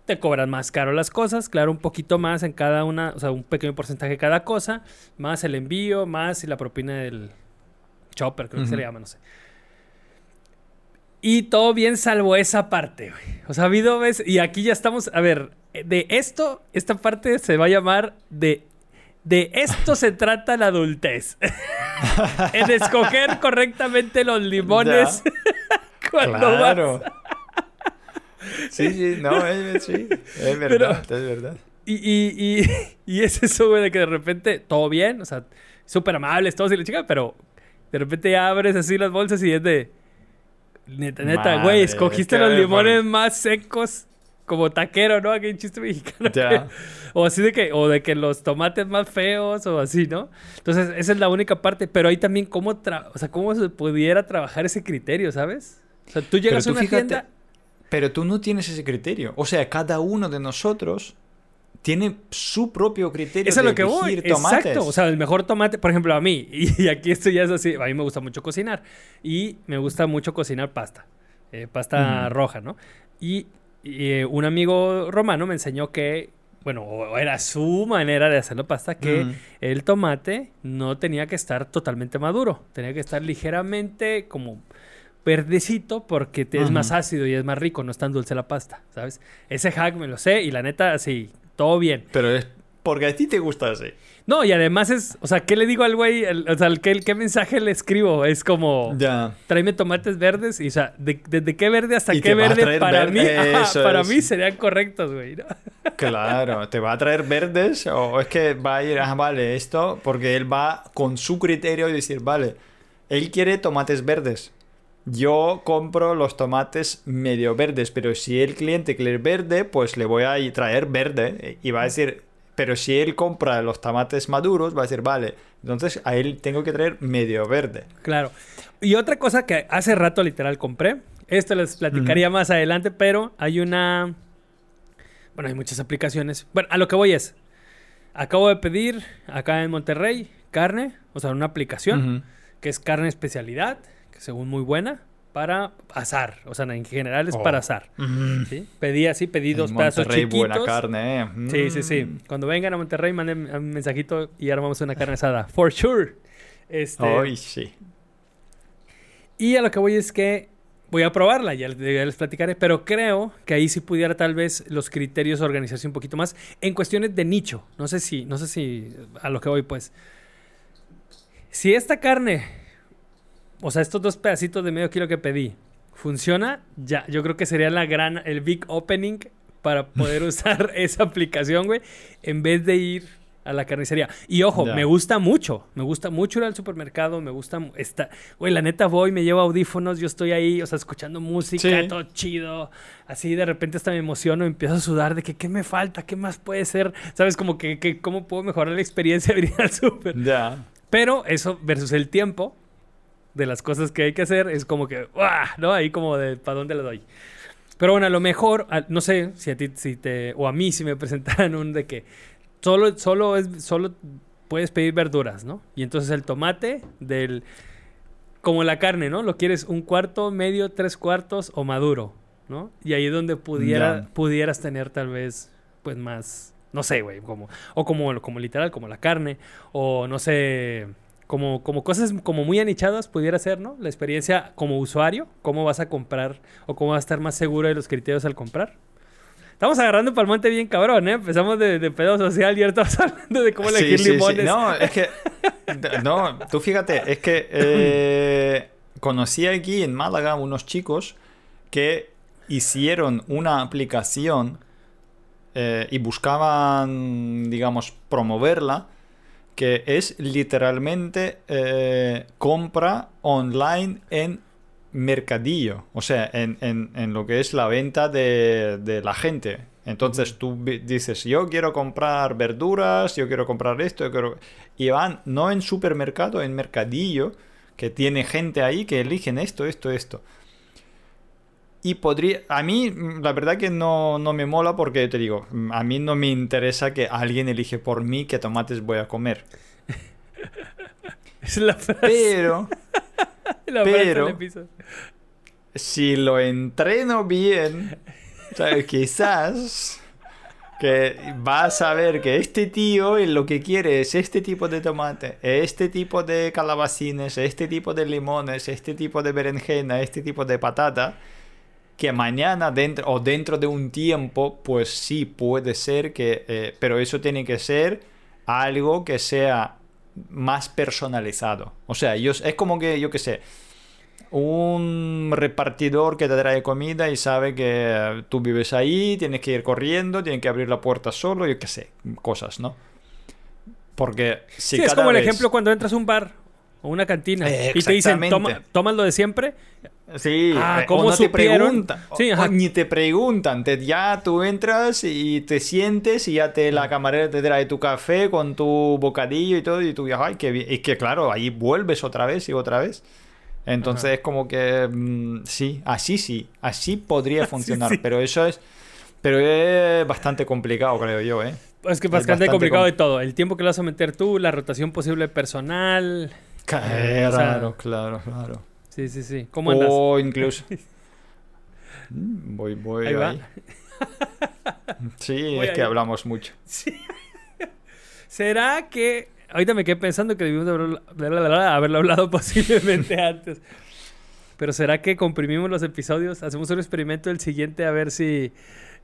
Speaker 2: Te cobran más caro las cosas, claro, un poquito más en cada una, o sea, un pequeño porcentaje de cada cosa, más el envío, más la propina del chopper, creo que se le llama, no sé. Y todo bien salvo esa parte, güey. O sea, ha habido veces. Y aquí ya estamos. A ver, de esto, esta parte se va a llamar de De esto se trata la adultez. en escoger correctamente los limones cuando
Speaker 1: claro. Sí, sí, no, es, sí, es verdad, es verdad.
Speaker 2: Y, y, y, y, es eso, güey, de que de repente todo bien, o sea, súper amables todos y la chica, pero de repente ya abres así las bolsas y es de. Neta, neta, güey, escogiste los limones más secos como taquero, ¿no? Aquí en chiste mexicano. Ya. o así de que, o de que los tomates más feos, o así, ¿no? Entonces, esa es la única parte. Pero ahí también cómo, o sea, cómo se pudiera trabajar ese criterio, ¿sabes? O sea, tú llegas a una tienda.
Speaker 1: Pero tú no tienes ese criterio. O sea, cada uno de nosotros tiene su propio criterio
Speaker 2: Eso es lo que voy. Tomates. Exacto. O sea, el mejor tomate, por ejemplo, a mí, y aquí esto ya es así, a mí me gusta mucho cocinar. Y me gusta mucho cocinar pasta. Eh, pasta roja, ¿no? Y, eh, un amigo romano me enseñó que, bueno, era su manera de hacer la pasta, que el tomate no tenía que estar totalmente maduro. Tenía que estar ligeramente como verdecito porque es más ácido y es más rico, no es tan dulce la pasta, ¿sabes? Ese hack me lo sé y la neta, así todo bien.
Speaker 1: Pero es porque a ti te gusta así.
Speaker 2: No, y además es, o sea, ¿qué le digo al güey? O sea, ¿qué, ¿qué, mensaje le escribo? Es como, ya. tráeme tomates verdes y, o sea, ¿desde de, qué verde hasta qué verde para mí? para mí serían correctos, güey.
Speaker 1: Claro, ¿te va a traer verdes o es que va a ir, ah, vale, esto? Porque él va con su criterio y decir, vale, él quiere tomates verdes. Yo compro los tomates medio verdes, pero si el cliente quiere verde, pues le voy a traer verde y va a decir, pero si él compra los tomates maduros, va a decir, vale, entonces a él tengo que traer medio verde.
Speaker 2: Claro. Y otra cosa que hace rato literal compré, esto les platicaría más adelante, pero hay una... Bueno, hay muchas aplicaciones. Bueno, a lo que voy es, acabo de pedir acá en Monterrey carne, o sea, una aplicación que es carne especialidad según muy buena, para asar. O sea, en general es oh. para asar. Mm. Pedí así, pedí dos pedazos chiquitos. buena
Speaker 1: carne, eh.
Speaker 2: Sí, sí, sí. Mm. Cuando vengan a Monterrey, manden un mensajito y armamos una carne asada. For sure.
Speaker 1: Este... sí.
Speaker 2: Y a lo que voy es que voy a probarla, ya les platicaré, pero creo que ahí sí pudiera tal vez los criterios organizarse un poquito más en cuestiones de nicho. No sé si, no sé si a lo que voy pues. Si esta carne o sea, estos dos pedacitos de medio kilo que pedí, funciona, ya, yo creo que sería la gran, el big opening para poder usar esa aplicación, güey, en vez de ir a la carnicería. Y ojo, me gusta mucho, me gusta mucho ir al supermercado, me gusta, está, güey, la neta voy, me llevo audífonos, yo estoy ahí, o sea, escuchando música, todo chido, así de repente hasta me emociono, empiezo a sudar de que qué me falta, qué más puede ser, sabes, como que, que cómo puedo mejorar la experiencia de ir al super.
Speaker 1: Ya.
Speaker 2: Pero eso versus el tiempo, de las cosas que hay que hacer, es como que, ¿no? Ahí como de, ¿para dónde le doy? Pero bueno, a lo mejor, no sé si a ti, si te, o a mí si me presentaran un de que solo, solo, es, solo puedes pedir verduras, ¿no? Y entonces el tomate del, como la carne, ¿no? Lo quieres un cuarto, medio, tres cuartos o maduro, ¿no? Y ahí es donde pudiera, pudieras tener tal vez, pues más, no sé, güey, como, o como, como literal, como la carne, o no sé, como, como cosas como muy anichadas pudiera ser, ¿no? La experiencia como usuario, cómo vas a comprar o cómo vas a estar más seguro de los criterios al comprar. Estamos agarrando palmante bien cabrón, ¿eh? Empezamos de, de pedo social y ahora estamos hablando de cómo elegir limones.
Speaker 1: No, es que... No, tú fíjate, es que eh, conocí aquí en Málaga unos chicos que hicieron una aplicación eh, y buscaban, digamos, promoverla que es literalmente eh, compra online en mercadillo, o sea, en, lo que es la venta de, la gente. Entonces tú dices, yo quiero comprar verduras, yo quiero comprar esto, yo quiero... Y van no en supermercado, en mercadillo, que tiene gente ahí que eligen esto, esto, esto. Y podría, a mí la verdad que no, no, me mola porque te digo, a mí no me interesa que alguien elige por mí qué tomates voy a comer.
Speaker 2: es la frase.
Speaker 1: Pero, pero si lo entreno bien, quizás que vas a ver que este tío lo que quiere es este tipo de tomate, este tipo de calabacines, este tipo de limones, este tipo de berenjena, este tipo de patata que mañana dentro o dentro de un tiempo, pues sí puede ser que, eh, pero eso tiene que ser algo que sea más personalizado. O sea, ellos, es como que, yo qué sé, un repartidor que te trae comida y sabe que tú vives ahí, tienes que ir corriendo, tienes que abrir la puerta solo, yo qué sé, cosas, ¿no? Porque
Speaker 2: si sí, es como el ejemplo cuando entras a un bar o una cantina y te dicen, Toma, lo de siempre.
Speaker 1: Sí, ah, ¿cómo te preguntan? Sí, ni te preguntan, te, ya tú entras y te sientes y ya te la camarera te trae tu café con tu bocadillo y todo y tú dices, ay, qué bien. Y que claro, ahí vuelves otra vez y otra vez. Entonces es como que mm, sí, así sí, así podría funcionar, pero eso es pero es bastante complicado, creo yo, ¿eh?
Speaker 2: Es que es bastante, complicado de todo. El tiempo que lo vas a meter tú, la rotación posible personal.
Speaker 1: Claro, claro, claro.
Speaker 2: Sí, sí, sí. ¿Cómo andas?
Speaker 1: O incluso. Mm, voy, voy ahí. Sí, es que hablamos mucho.
Speaker 2: ¿Será que Ahorita me quedé pensando que debimos haberlo hablado posiblemente antes. Pero ¿será que comprimimos los episodios? Hacemos un experimento del siguiente a ver si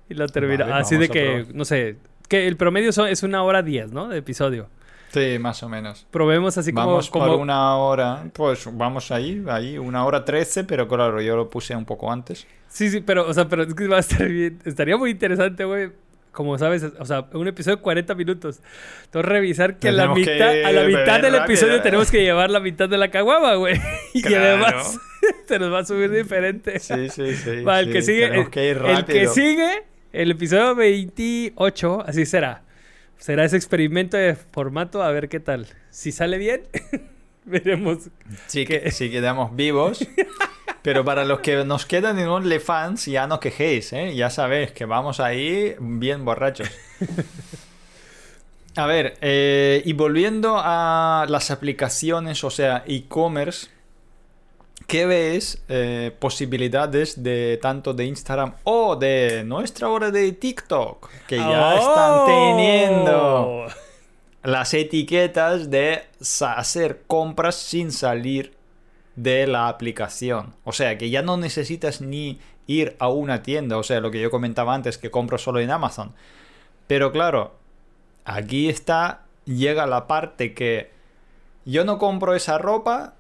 Speaker 2: lo terminamos. Así de que, no sé, que el promedio es una hora diez, ¿no? De episodio.
Speaker 1: Sí, más o menos.
Speaker 2: Probemos así como...
Speaker 1: Vamos por una hora, pues vamos ahí, ahí, una hora trece, pero claro, yo lo puse un poco antes.
Speaker 2: Sí, sí, pero, o sea, pero es que va a estar bien. Estaría muy interesante, güey, como sabes, o sea, un episodio de 40 minutos. Entonces, revisar que, la mitad, a la mitad del episodio tenemos que llevar la mitad de la caguama, güey. Y además se nos va a subir diferente.
Speaker 1: Sí, sí, sí.
Speaker 2: el que sigue, el, el, que sigue, el episodio 28, así será. Será ese experimento de formato, a ver qué tal. Si sale bien, veremos.
Speaker 1: Sí, que... si quedamos vivos. Pero para los que nos quedan en OnlyFans, ya no quejéis, ¿eh? Ya sabéis que vamos ahí bien borrachos. A ver, eh, y volviendo a las aplicaciones, o sea, e-commerce, ¿qué ves eh, posibilidades de tanto de Instagram o de nuestra hora de TikTok? Que ya están teniendo las etiquetas de hacer compras sin salir de la aplicación. O sea, que ya no necesitas ni ir a una tienda. O sea, lo que yo comentaba antes, que compro solo en Amazon. Pero claro, aquí está, llega la parte que yo no compro esa ropa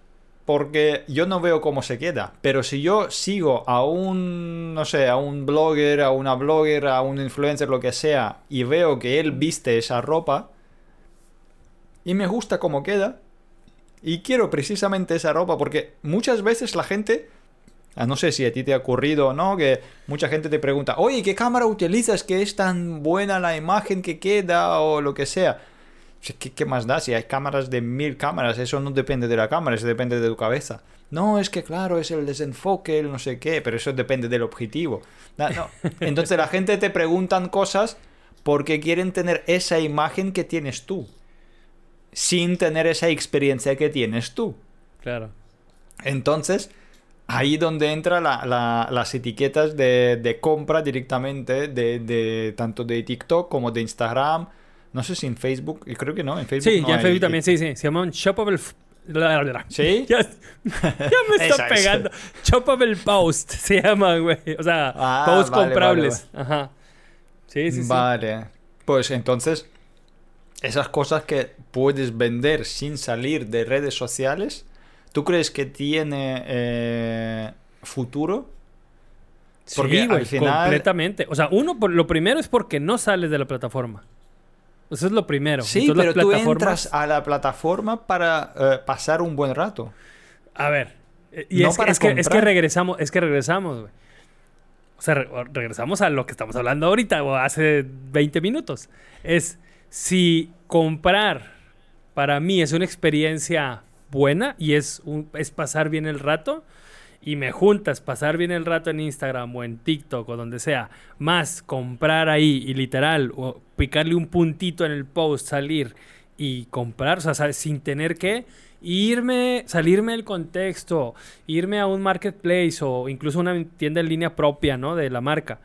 Speaker 1: porque yo no veo cómo se queda. Pero si yo sigo a un, no sé, a un blogger, a una blogger, a un influencer, lo que sea, y veo que él viste esa ropa y me gusta cómo queda, y quiero precisamente esa ropa porque muchas veces la gente, ah, no sé si a ti te ha ocurrido o no, que mucha gente te pregunta, oye, ¿qué cámara utilizas que es tan buena la imagen que queda o lo que sea? ¿Qué, ¿Qué, más da? Si hay cámaras de mil cámaras, eso no depende de la cámara, eso depende de tu cabeza. No, es que claro, es el desenfoque, el no sé qué, pero eso depende del objetivo. Entonces la gente te preguntan cosas porque quieren tener esa imagen que tienes tú sin tener esa experiencia que tienes tú.
Speaker 2: Claro.
Speaker 1: Entonces, ahí donde entra las etiquetas de, compra directamente de, tanto de TikTok como de Instagram. No sé si en Facebook, y creo que no, en Facebook.
Speaker 2: Sí, ya en Facebook también, sí, sí. Se llaman Shoppable.
Speaker 1: ¿Sí?
Speaker 2: Ya, me está pegando. Shoppable Post se llama, güey. O sea, ah, post comprables. Ajá.
Speaker 1: Sí, sí, sí. Vale. Pues entonces, esas cosas que puedes vender sin salir de redes sociales, ¿tú crees que tiene eh, futuro?
Speaker 2: Porque al final... completamente. O sea, uno, lo primero es porque no sales de la plataforma. Eso es lo primero.
Speaker 1: Sí, pero tú entras a la plataforma para eh, pasar un buen rato.
Speaker 2: A ver, eh, y es, que, es, que, regresamos, es que regresamos, güey. O sea, regresamos a lo que estamos hablando ahorita, o hace 20 minutos. Es si comprar para mí es una experiencia buena y es, un, es pasar bien el rato, y me juntas pasar bien el rato en Instagram o en TikTok o donde sea, más comprar ahí y literal, o picarle un puntito en el post, salir y comprar, o sea, sin tener que irme, salirme del contexto, irme a un marketplace o incluso una tienda en línea propia, ¿no? De la marca.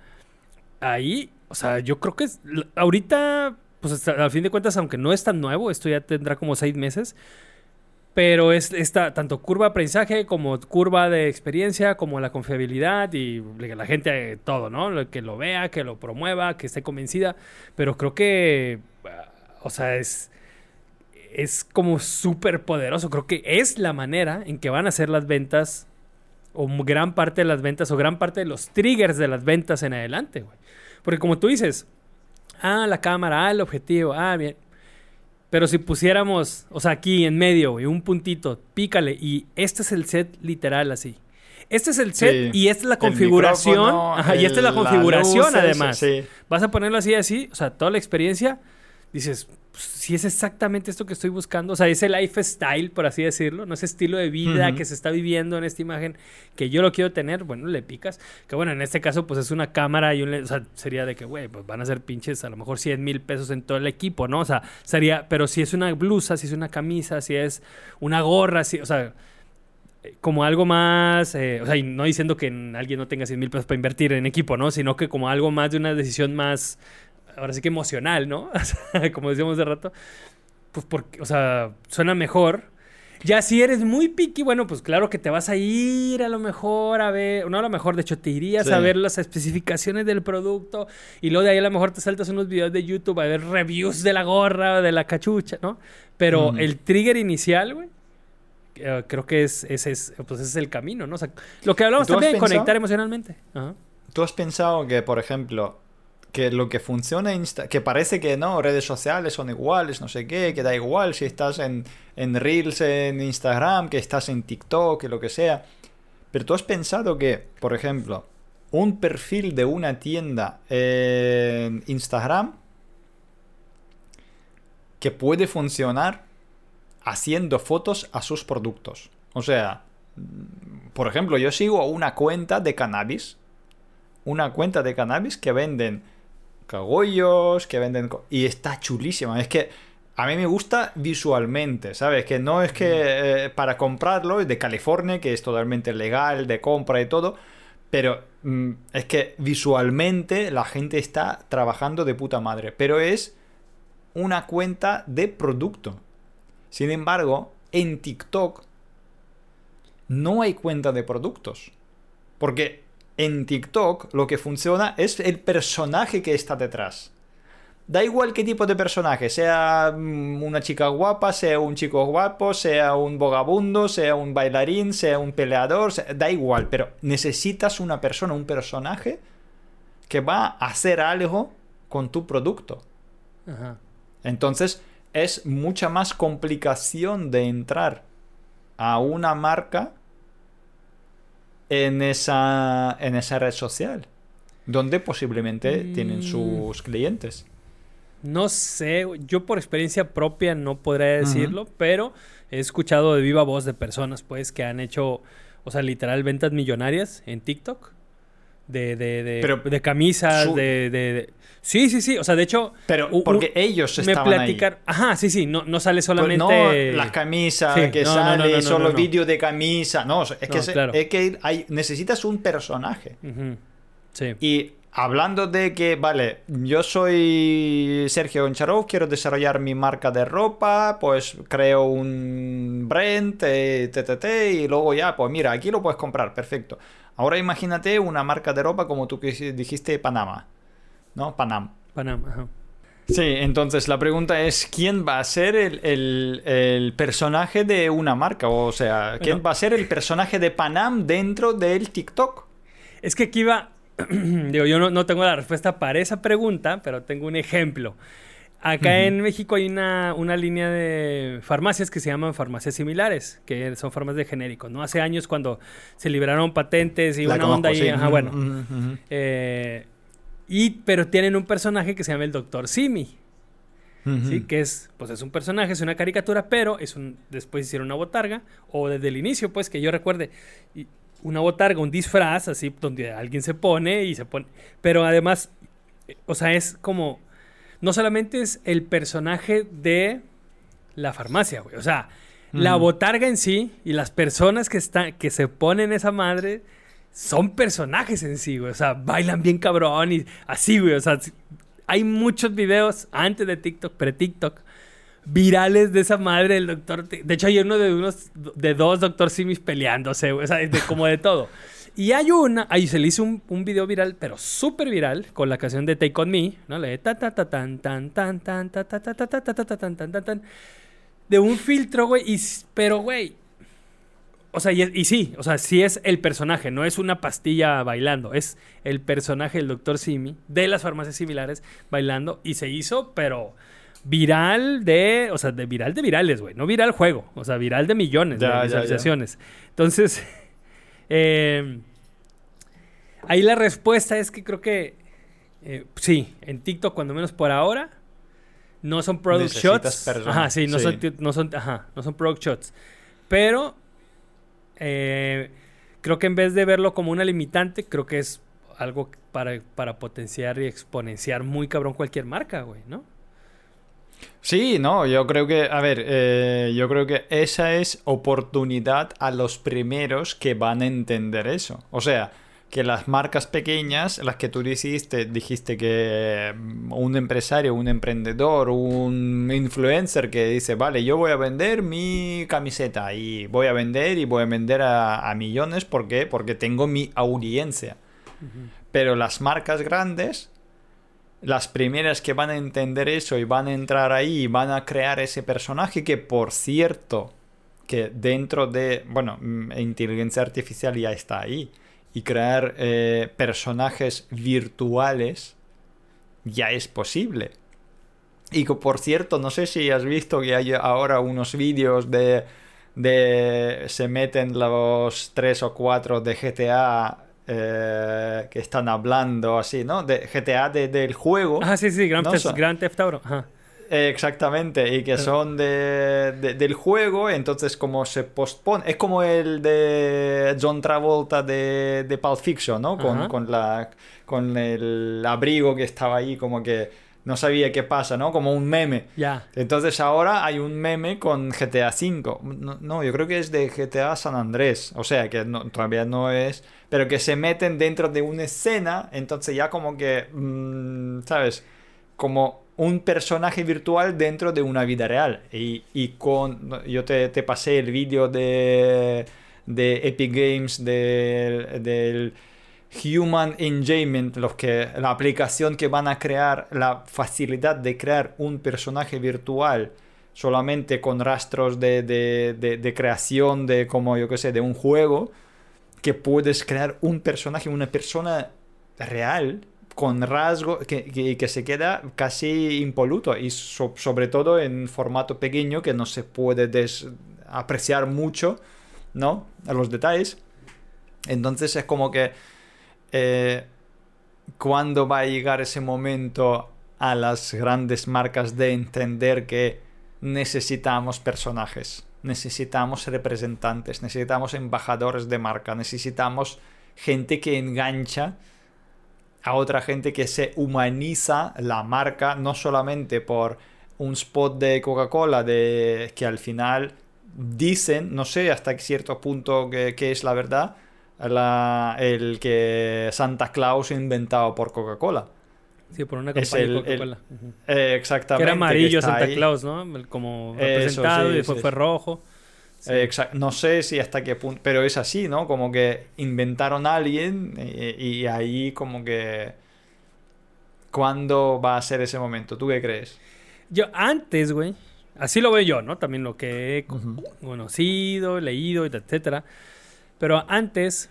Speaker 2: Ahí, o sea, yo creo que es, ahorita pues al fin de cuentas, aunque no es tan nuevo, esto ya tendrá como seis meses, pero es esta tanto curva de aprendizaje como curva de experiencia, como la confiabilidad y la gente, todo, ¿no? Que lo vea, que lo promueva, que esté convencida, pero creo que, o sea, es es como súper poderoso. Creo que es la manera en que van a ser las ventas, o gran parte de las ventas, o gran parte de los triggers de las ventas en adelante, güey. Porque como tú dices, ah, la cámara, ah, el objetivo, ah, bien. Pero si pusiéramos, o sea, aquí en medio, güey, un puntito, pícale, y este es el set literal así. Este es el set y esta es la configuración. Ajá, y esta es la configuración, además. Vas a ponerlo así, así, o sea, toda la experiencia, dices, si es exactamente esto que estoy buscando, o sea, ese lifestyle, por así decirlo, no ese estilo de vida que se está viviendo en esta imagen que yo lo quiero tener, bueno, le picas. Que bueno, en este caso, pues es una cámara y un. O sea, sería de que, güey, pues van a ser pinches a lo mejor 100 mil pesos en todo el equipo, ¿no? O sea, sería. Pero si es una blusa, si es una camisa, si es una gorra, si, o sea como algo más, eh, o sea, y no diciendo que alguien no tenga 100 mil pesos para invertir en equipo, ¿no? Sino que como algo más de una decisión más ahora sí que emocional, ¿no? Como decíamos de rato, pues porque, o sea, suena mejor. Ya si eres muy picky, bueno, pues claro que te vas a ir a lo mejor a ver, no a lo mejor, de hecho te irías a ver las especificaciones del producto y luego de ahí a lo mejor te saltas unos videos de YouTube a ver reviews de la gorra de la cachucha, ¿no? Pero el trigger inicial, güey, eh, creo que es, ese es, pues ese es el camino, ¿no? O sea, lo que hablamos también, conectar emocionalmente.
Speaker 1: ¿Tú has pensado que, por ejemplo, que lo que funciona Insta que parece que no, redes sociales son iguales, no sé qué, que da igual si estás en, en Reels en Instagram, que estás en TikTok, que lo que sea. Pero tú has pensado que, por ejemplo, un perfil de una tienda en Instagram que puede funcionar haciendo fotos a sus productos. O sea, por ejemplo, yo sigo una cuenta de cannabis. Una cuenta de cannabis que venden cagollos, que venden... Y está chulísima. Es que a mí me gusta visualmente, ¿sabes? Que no es que eh, para comprarlo, es de California, que es totalmente legal, de compra y todo, pero mm, es que visualmente la gente está trabajando de puta madre, pero es una cuenta de producto. Sin embargo, en TikTok no hay cuenta de productos. Porque en TikTok lo que funciona es el personaje que está detrás. Da igual qué tipo de personaje, sea mm, una chica guapa, sea un chico guapo, sea un bogabundo, sea un bailarín, sea un peleador, da igual, pero necesitas una persona, un personaje que va a hacer algo con tu producto. Entonces es mucha más complicación de entrar a una marca en esa, en esa red social, donde posiblemente tienen mm. sus clientes.
Speaker 2: No sé, yo por experiencia propia no podría decirlo, pero he escuchado de viva voz de personas pues que han hecho, o sea, literal ventas millonarias en TikTok. De, de, de, de camisas, de, Sí, sí, sí. O sea, de hecho.
Speaker 1: Pero porque ellos estaban me platicar.
Speaker 2: Ajá, sí, sí. No, no sale solamente. Pues
Speaker 1: no las camisas que sale, solo vídeo de camisa. No, es que, es que hay, necesitas un personaje. Sí. Y hablando de que, vale, yo soy Sergio Goncharov, quiero desarrollar mi marca de ropa, pues creo un brand, TTT, y luego ya, pues mira, aquí lo puedes comprar, perfecto. Ahora imagínate una marca de ropa como tú dijiste, Panamá. ¿no? Panam.
Speaker 2: Panam, ajá.
Speaker 1: Sí, entonces la pregunta es, ¿quién va a ser el, personaje de una marca? O sea, ¿quién va a ser el personaje de Panam dentro del TikTok?
Speaker 2: Es que aquí va, digo, yo no, tengo la respuesta para esa pregunta, pero tengo un ejemplo. Acá en México hay una, línea de farmacias que se llaman farmacias similares, que son formas de genéricos, ¿no? Hace años cuando se liberaron patentes y una onda ahí, ajá, bueno. eh, y, pero tienen un personaje que se llama el Doctor Simi. ¿sí? Que es, pues es un personaje, es una caricatura, pero es un, después hicieron una botarga, o desde el inicio, pues, que yo recuerde, una botarga, un disfraz, así, donde alguien se pone y se pone, pero además, o sea, es como, no solamente es el personaje de la farmacia, güey, o sea, la botarga en sí y las personas que, están, que se ponen esa madre son personajes en sí, güey. O sea, bailan bien cabrón y así, güey. O sea, hay muchos videos antes de TikTok, pre-TikTok, virales de esa madre del doctor. De hecho, hay uno de unos, de dos doctor Simis peleándose, güey. O sea, de, como de todo. Y hay una, ahí se le hizo un, un video viral, pero súper viral, con la canción de Take On Me, ¿no? Le ta ta ta tan tan tan tan ta ta ta ta ta ta ta tan tan tan tan de un filtro, güey. Y, pero, güey. O sea, y, y, sí, o sea, sí es el personaje, no es una pastilla bailando, es el personaje del Dr. Simi de las farmacias similares bailando y se hizo, pero viral de, o sea, de viral de virales, güey, no viral juego, o sea, viral de millones de visualizaciones. Entonces, eh, ahí la respuesta es que creo que eh, sí, en TikTok, cuando menos por ahora, no son product shots. Ajá, sí, no, Son, no, son, ajá, no son product shots. Pero eh, creo que en vez de verlo como una limitante, creo que es algo para, para potenciar y exponenciar muy cabrón cualquier marca, güey, ¿no?
Speaker 1: Sí, no, yo creo que, a ver, eh, yo creo que esa es oportunidad a los primeros que van a entender eso. O sea, que las marcas pequeñas, las que tú dijiste, dijiste que mm, un empresario, un emprendedor, un influencer que dice, vale, yo voy a vender mi camiseta y voy a vender y voy a vender a, millones, ¿por qué? Porque tengo mi audiencia. Pero las marcas grandes, las primeras que van a entender eso y van a entrar ahí y van a crear ese personaje que, por cierto, que dentro de, bueno, mm, inteligencia artificial ya está ahí y crear eh, personajes virtuales ya es posible. Y que, por cierto, no sé si has visto que hay ahora unos vídeos de, de se meten los tres o cuatro de GTA eh, que están hablando así, ¿no? De GTA del juego.
Speaker 2: Ah, sí, sí, Grand, Theft, Auto.
Speaker 1: Exactamente, y que son de, del juego, entonces como se pospone, es como el de John Travolta de, de Pulp Fiction, ¿no? Con, con, la, con el abrigo que estaba ahí, como que no sabía qué pasa, ¿no? Como un meme.
Speaker 2: Ya.
Speaker 1: Entonces ahora hay un meme con GTA V. No, yo creo que es de GTA San Andrés, o sea que todavía no es, pero que se meten dentro de una escena, entonces ya como que, mm, ¿sabes? Como un personaje virtual dentro de una vida real. Y, y con. Yo te, te pasé el vídeo de, de Epic Games del, Human Enjoyment, los que, la aplicación que van a crear, la facilidad de crear un personaje virtual solamente con rastros de, de, de, de creación de, como yo que sé, de un juego, que puedes crear un personaje, una persona real con rasgo que, que, se queda casi impoluto y sobre todo en formato pequeño que no se puede apreciar mucho, ¿no? A los detalles. Entonces es como que eh, cuando va a llegar ese momento a las grandes marcas de entender que necesitamos personajes, necesitamos representantes, necesitamos embajadores de marca, necesitamos gente que engancha a otra gente que se humaniza la marca no solamente por un spot de Coca-Cola de que al final dicen, no sé hasta cierto punto que, es la verdad, el que Santa Claus inventado por Coca-Cola.
Speaker 2: Sí, por una campaña de Coca-Cola.
Speaker 1: Eh, exactamente.
Speaker 2: Que era amarillo Santa Claus, ¿no? Como representado y después fue rojo.
Speaker 1: Eh, no sé si hasta qué punto, pero es así, ¿no? Como que inventaron a alguien y, ahí como que... ¿Cuándo va a ser ese momento? ¿Tú qué crees?
Speaker 2: Yo antes, güey, así lo veo yo, ¿no? También lo que he conocido, leído, etcétera. Pero antes,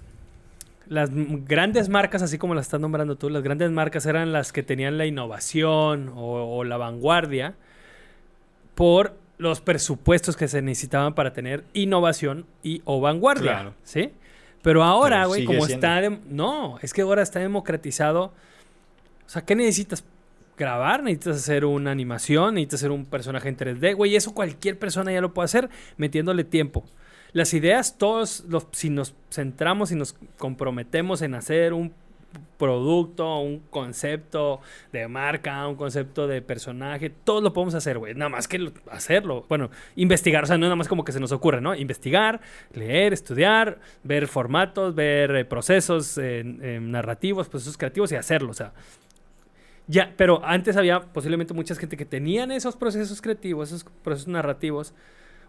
Speaker 2: las grandes marcas, así como las estás nombrando tú, las grandes marcas eran las que tenían la innovación o la vanguardia por los presupuestos que se necesitaban para tener innovación y o vanguardia, ¿sí? Pero ahora, güey, como está... no, es que ahora está democratizado. O sea, ¿qué necesitas? Grabar, necesitas hacer una animación, necesitas hacer un personaje en 3D, güey, eso cualquier persona ya lo puede hacer metiéndole tiempo. Las ideas, todos, los, si nos centramos y nos comprometemos en hacer un producto, un concepto de marca, un concepto de personaje, todo lo podemos hacer, güey. Nada más que hacerlo. Bueno, investigar, o sea, no nada más como que se nos ocurre, ¿no? Investigar, leer, estudiar, ver formatos, ver eh, procesos eh, narrativos, procesos creativos y hacerlo, o sea. Ya, pero antes había posiblemente mucha gente que tenían esos procesos creativos, esos procesos narrativos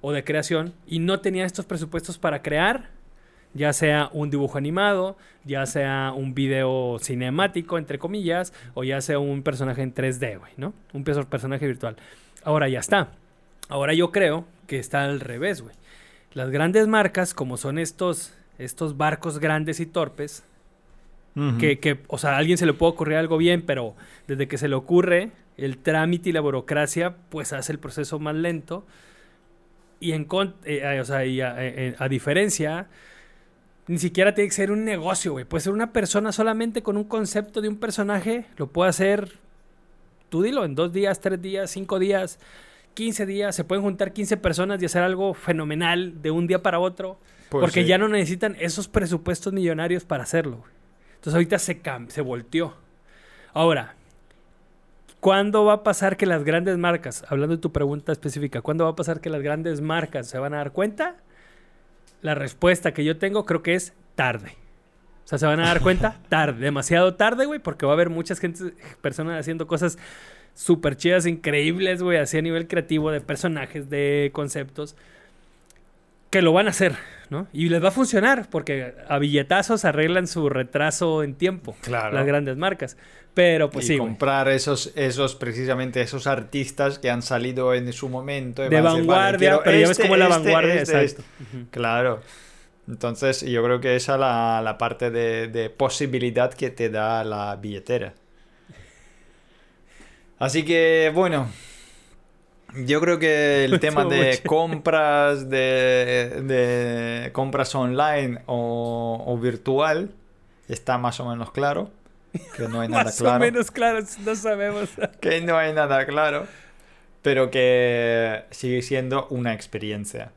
Speaker 2: o de creación y no tenían estos presupuestos para crear ya sea un dibujo animado, ya sea un video cinemático, entre comillas, o ya sea un personaje en 3D, güey, ¿no? Un personaje virtual. Ahora ya está. Ahora yo creo que está al revés, güey. Las grandes marcas, como son estos, estos barcos grandes y torpes, que, que, o sea, a alguien se le puede ocurrir algo bien, pero desde que se le ocurre, el trámite y la burocracia, pues hace el proceso más lento. Y, en, eh, o sea, y a, eh, a, diferencia, ni siquiera tiene que ser un negocio, güey. Puede ser una persona solamente con un concepto de un personaje, lo puede hacer, tú dilo, en dos días, tres días, cinco días 15 días, se pueden juntar 15 personas y hacer algo fenomenal de un día para otro. Pues porque ya no necesitan esos presupuestos millonarios para hacerlo. Entonces ahorita se, se volteó. Ahora, ¿cuándo va a pasar que las grandes marcas, hablando de tu pregunta específica, ¿cuándo va a pasar que las grandes marcas se van a dar cuenta? La respuesta que yo tengo creo que es tarde. O sea, se van a dar cuenta tarde, demasiado tarde, güey, porque va a haber muchas gente, personas haciendo cosas súper chidas, increíbles, güey, así a nivel creativo, de personajes, de conceptos, que lo van a hacer, ¿no? Y les va a funcionar, porque a billetazos arreglan su retraso en tiempo, claro. las grandes marcas. Pero pues y
Speaker 1: comprar esos, esos, precisamente esos artistas que han salido en su momento.
Speaker 2: De vanguardia, pero ya ves como la este, vanguardia, este,
Speaker 1: exacto. Claro. Entonces, yo creo que esa es la, la parte de, de posibilidad que te da la billetera. Así que, bueno, yo creo que el tema de compras, de, compras online o, virtual está más o menos claro. Que no hay nada claro.
Speaker 2: Más o menos claro, no sabemos.
Speaker 1: que no hay nada claro. Pero que sigue siendo una experiencia.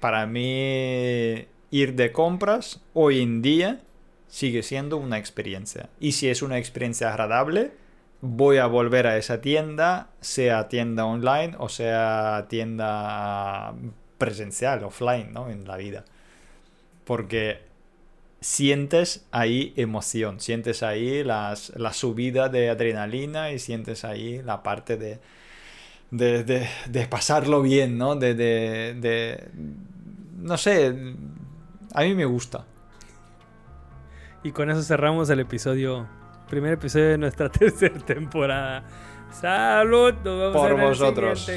Speaker 1: Para mí, ir de compras hoy en día sigue siendo una experiencia. Y si es una experiencia agradable, voy a volver a esa tienda, sea tienda online o sea tienda presencial, offline, ¿no? En la vida. Porque sientes ahí emoción, sientes ahí las, la subida de adrenalina y sientes ahí la parte de, de, de, pasarlo bien, ¿no? De, de, de, no sé, a mí me gusta.
Speaker 2: Y con eso cerramos el episodio primer episodio de nuestra tercera temporada. Salud,
Speaker 1: nos vemos Por vosotros.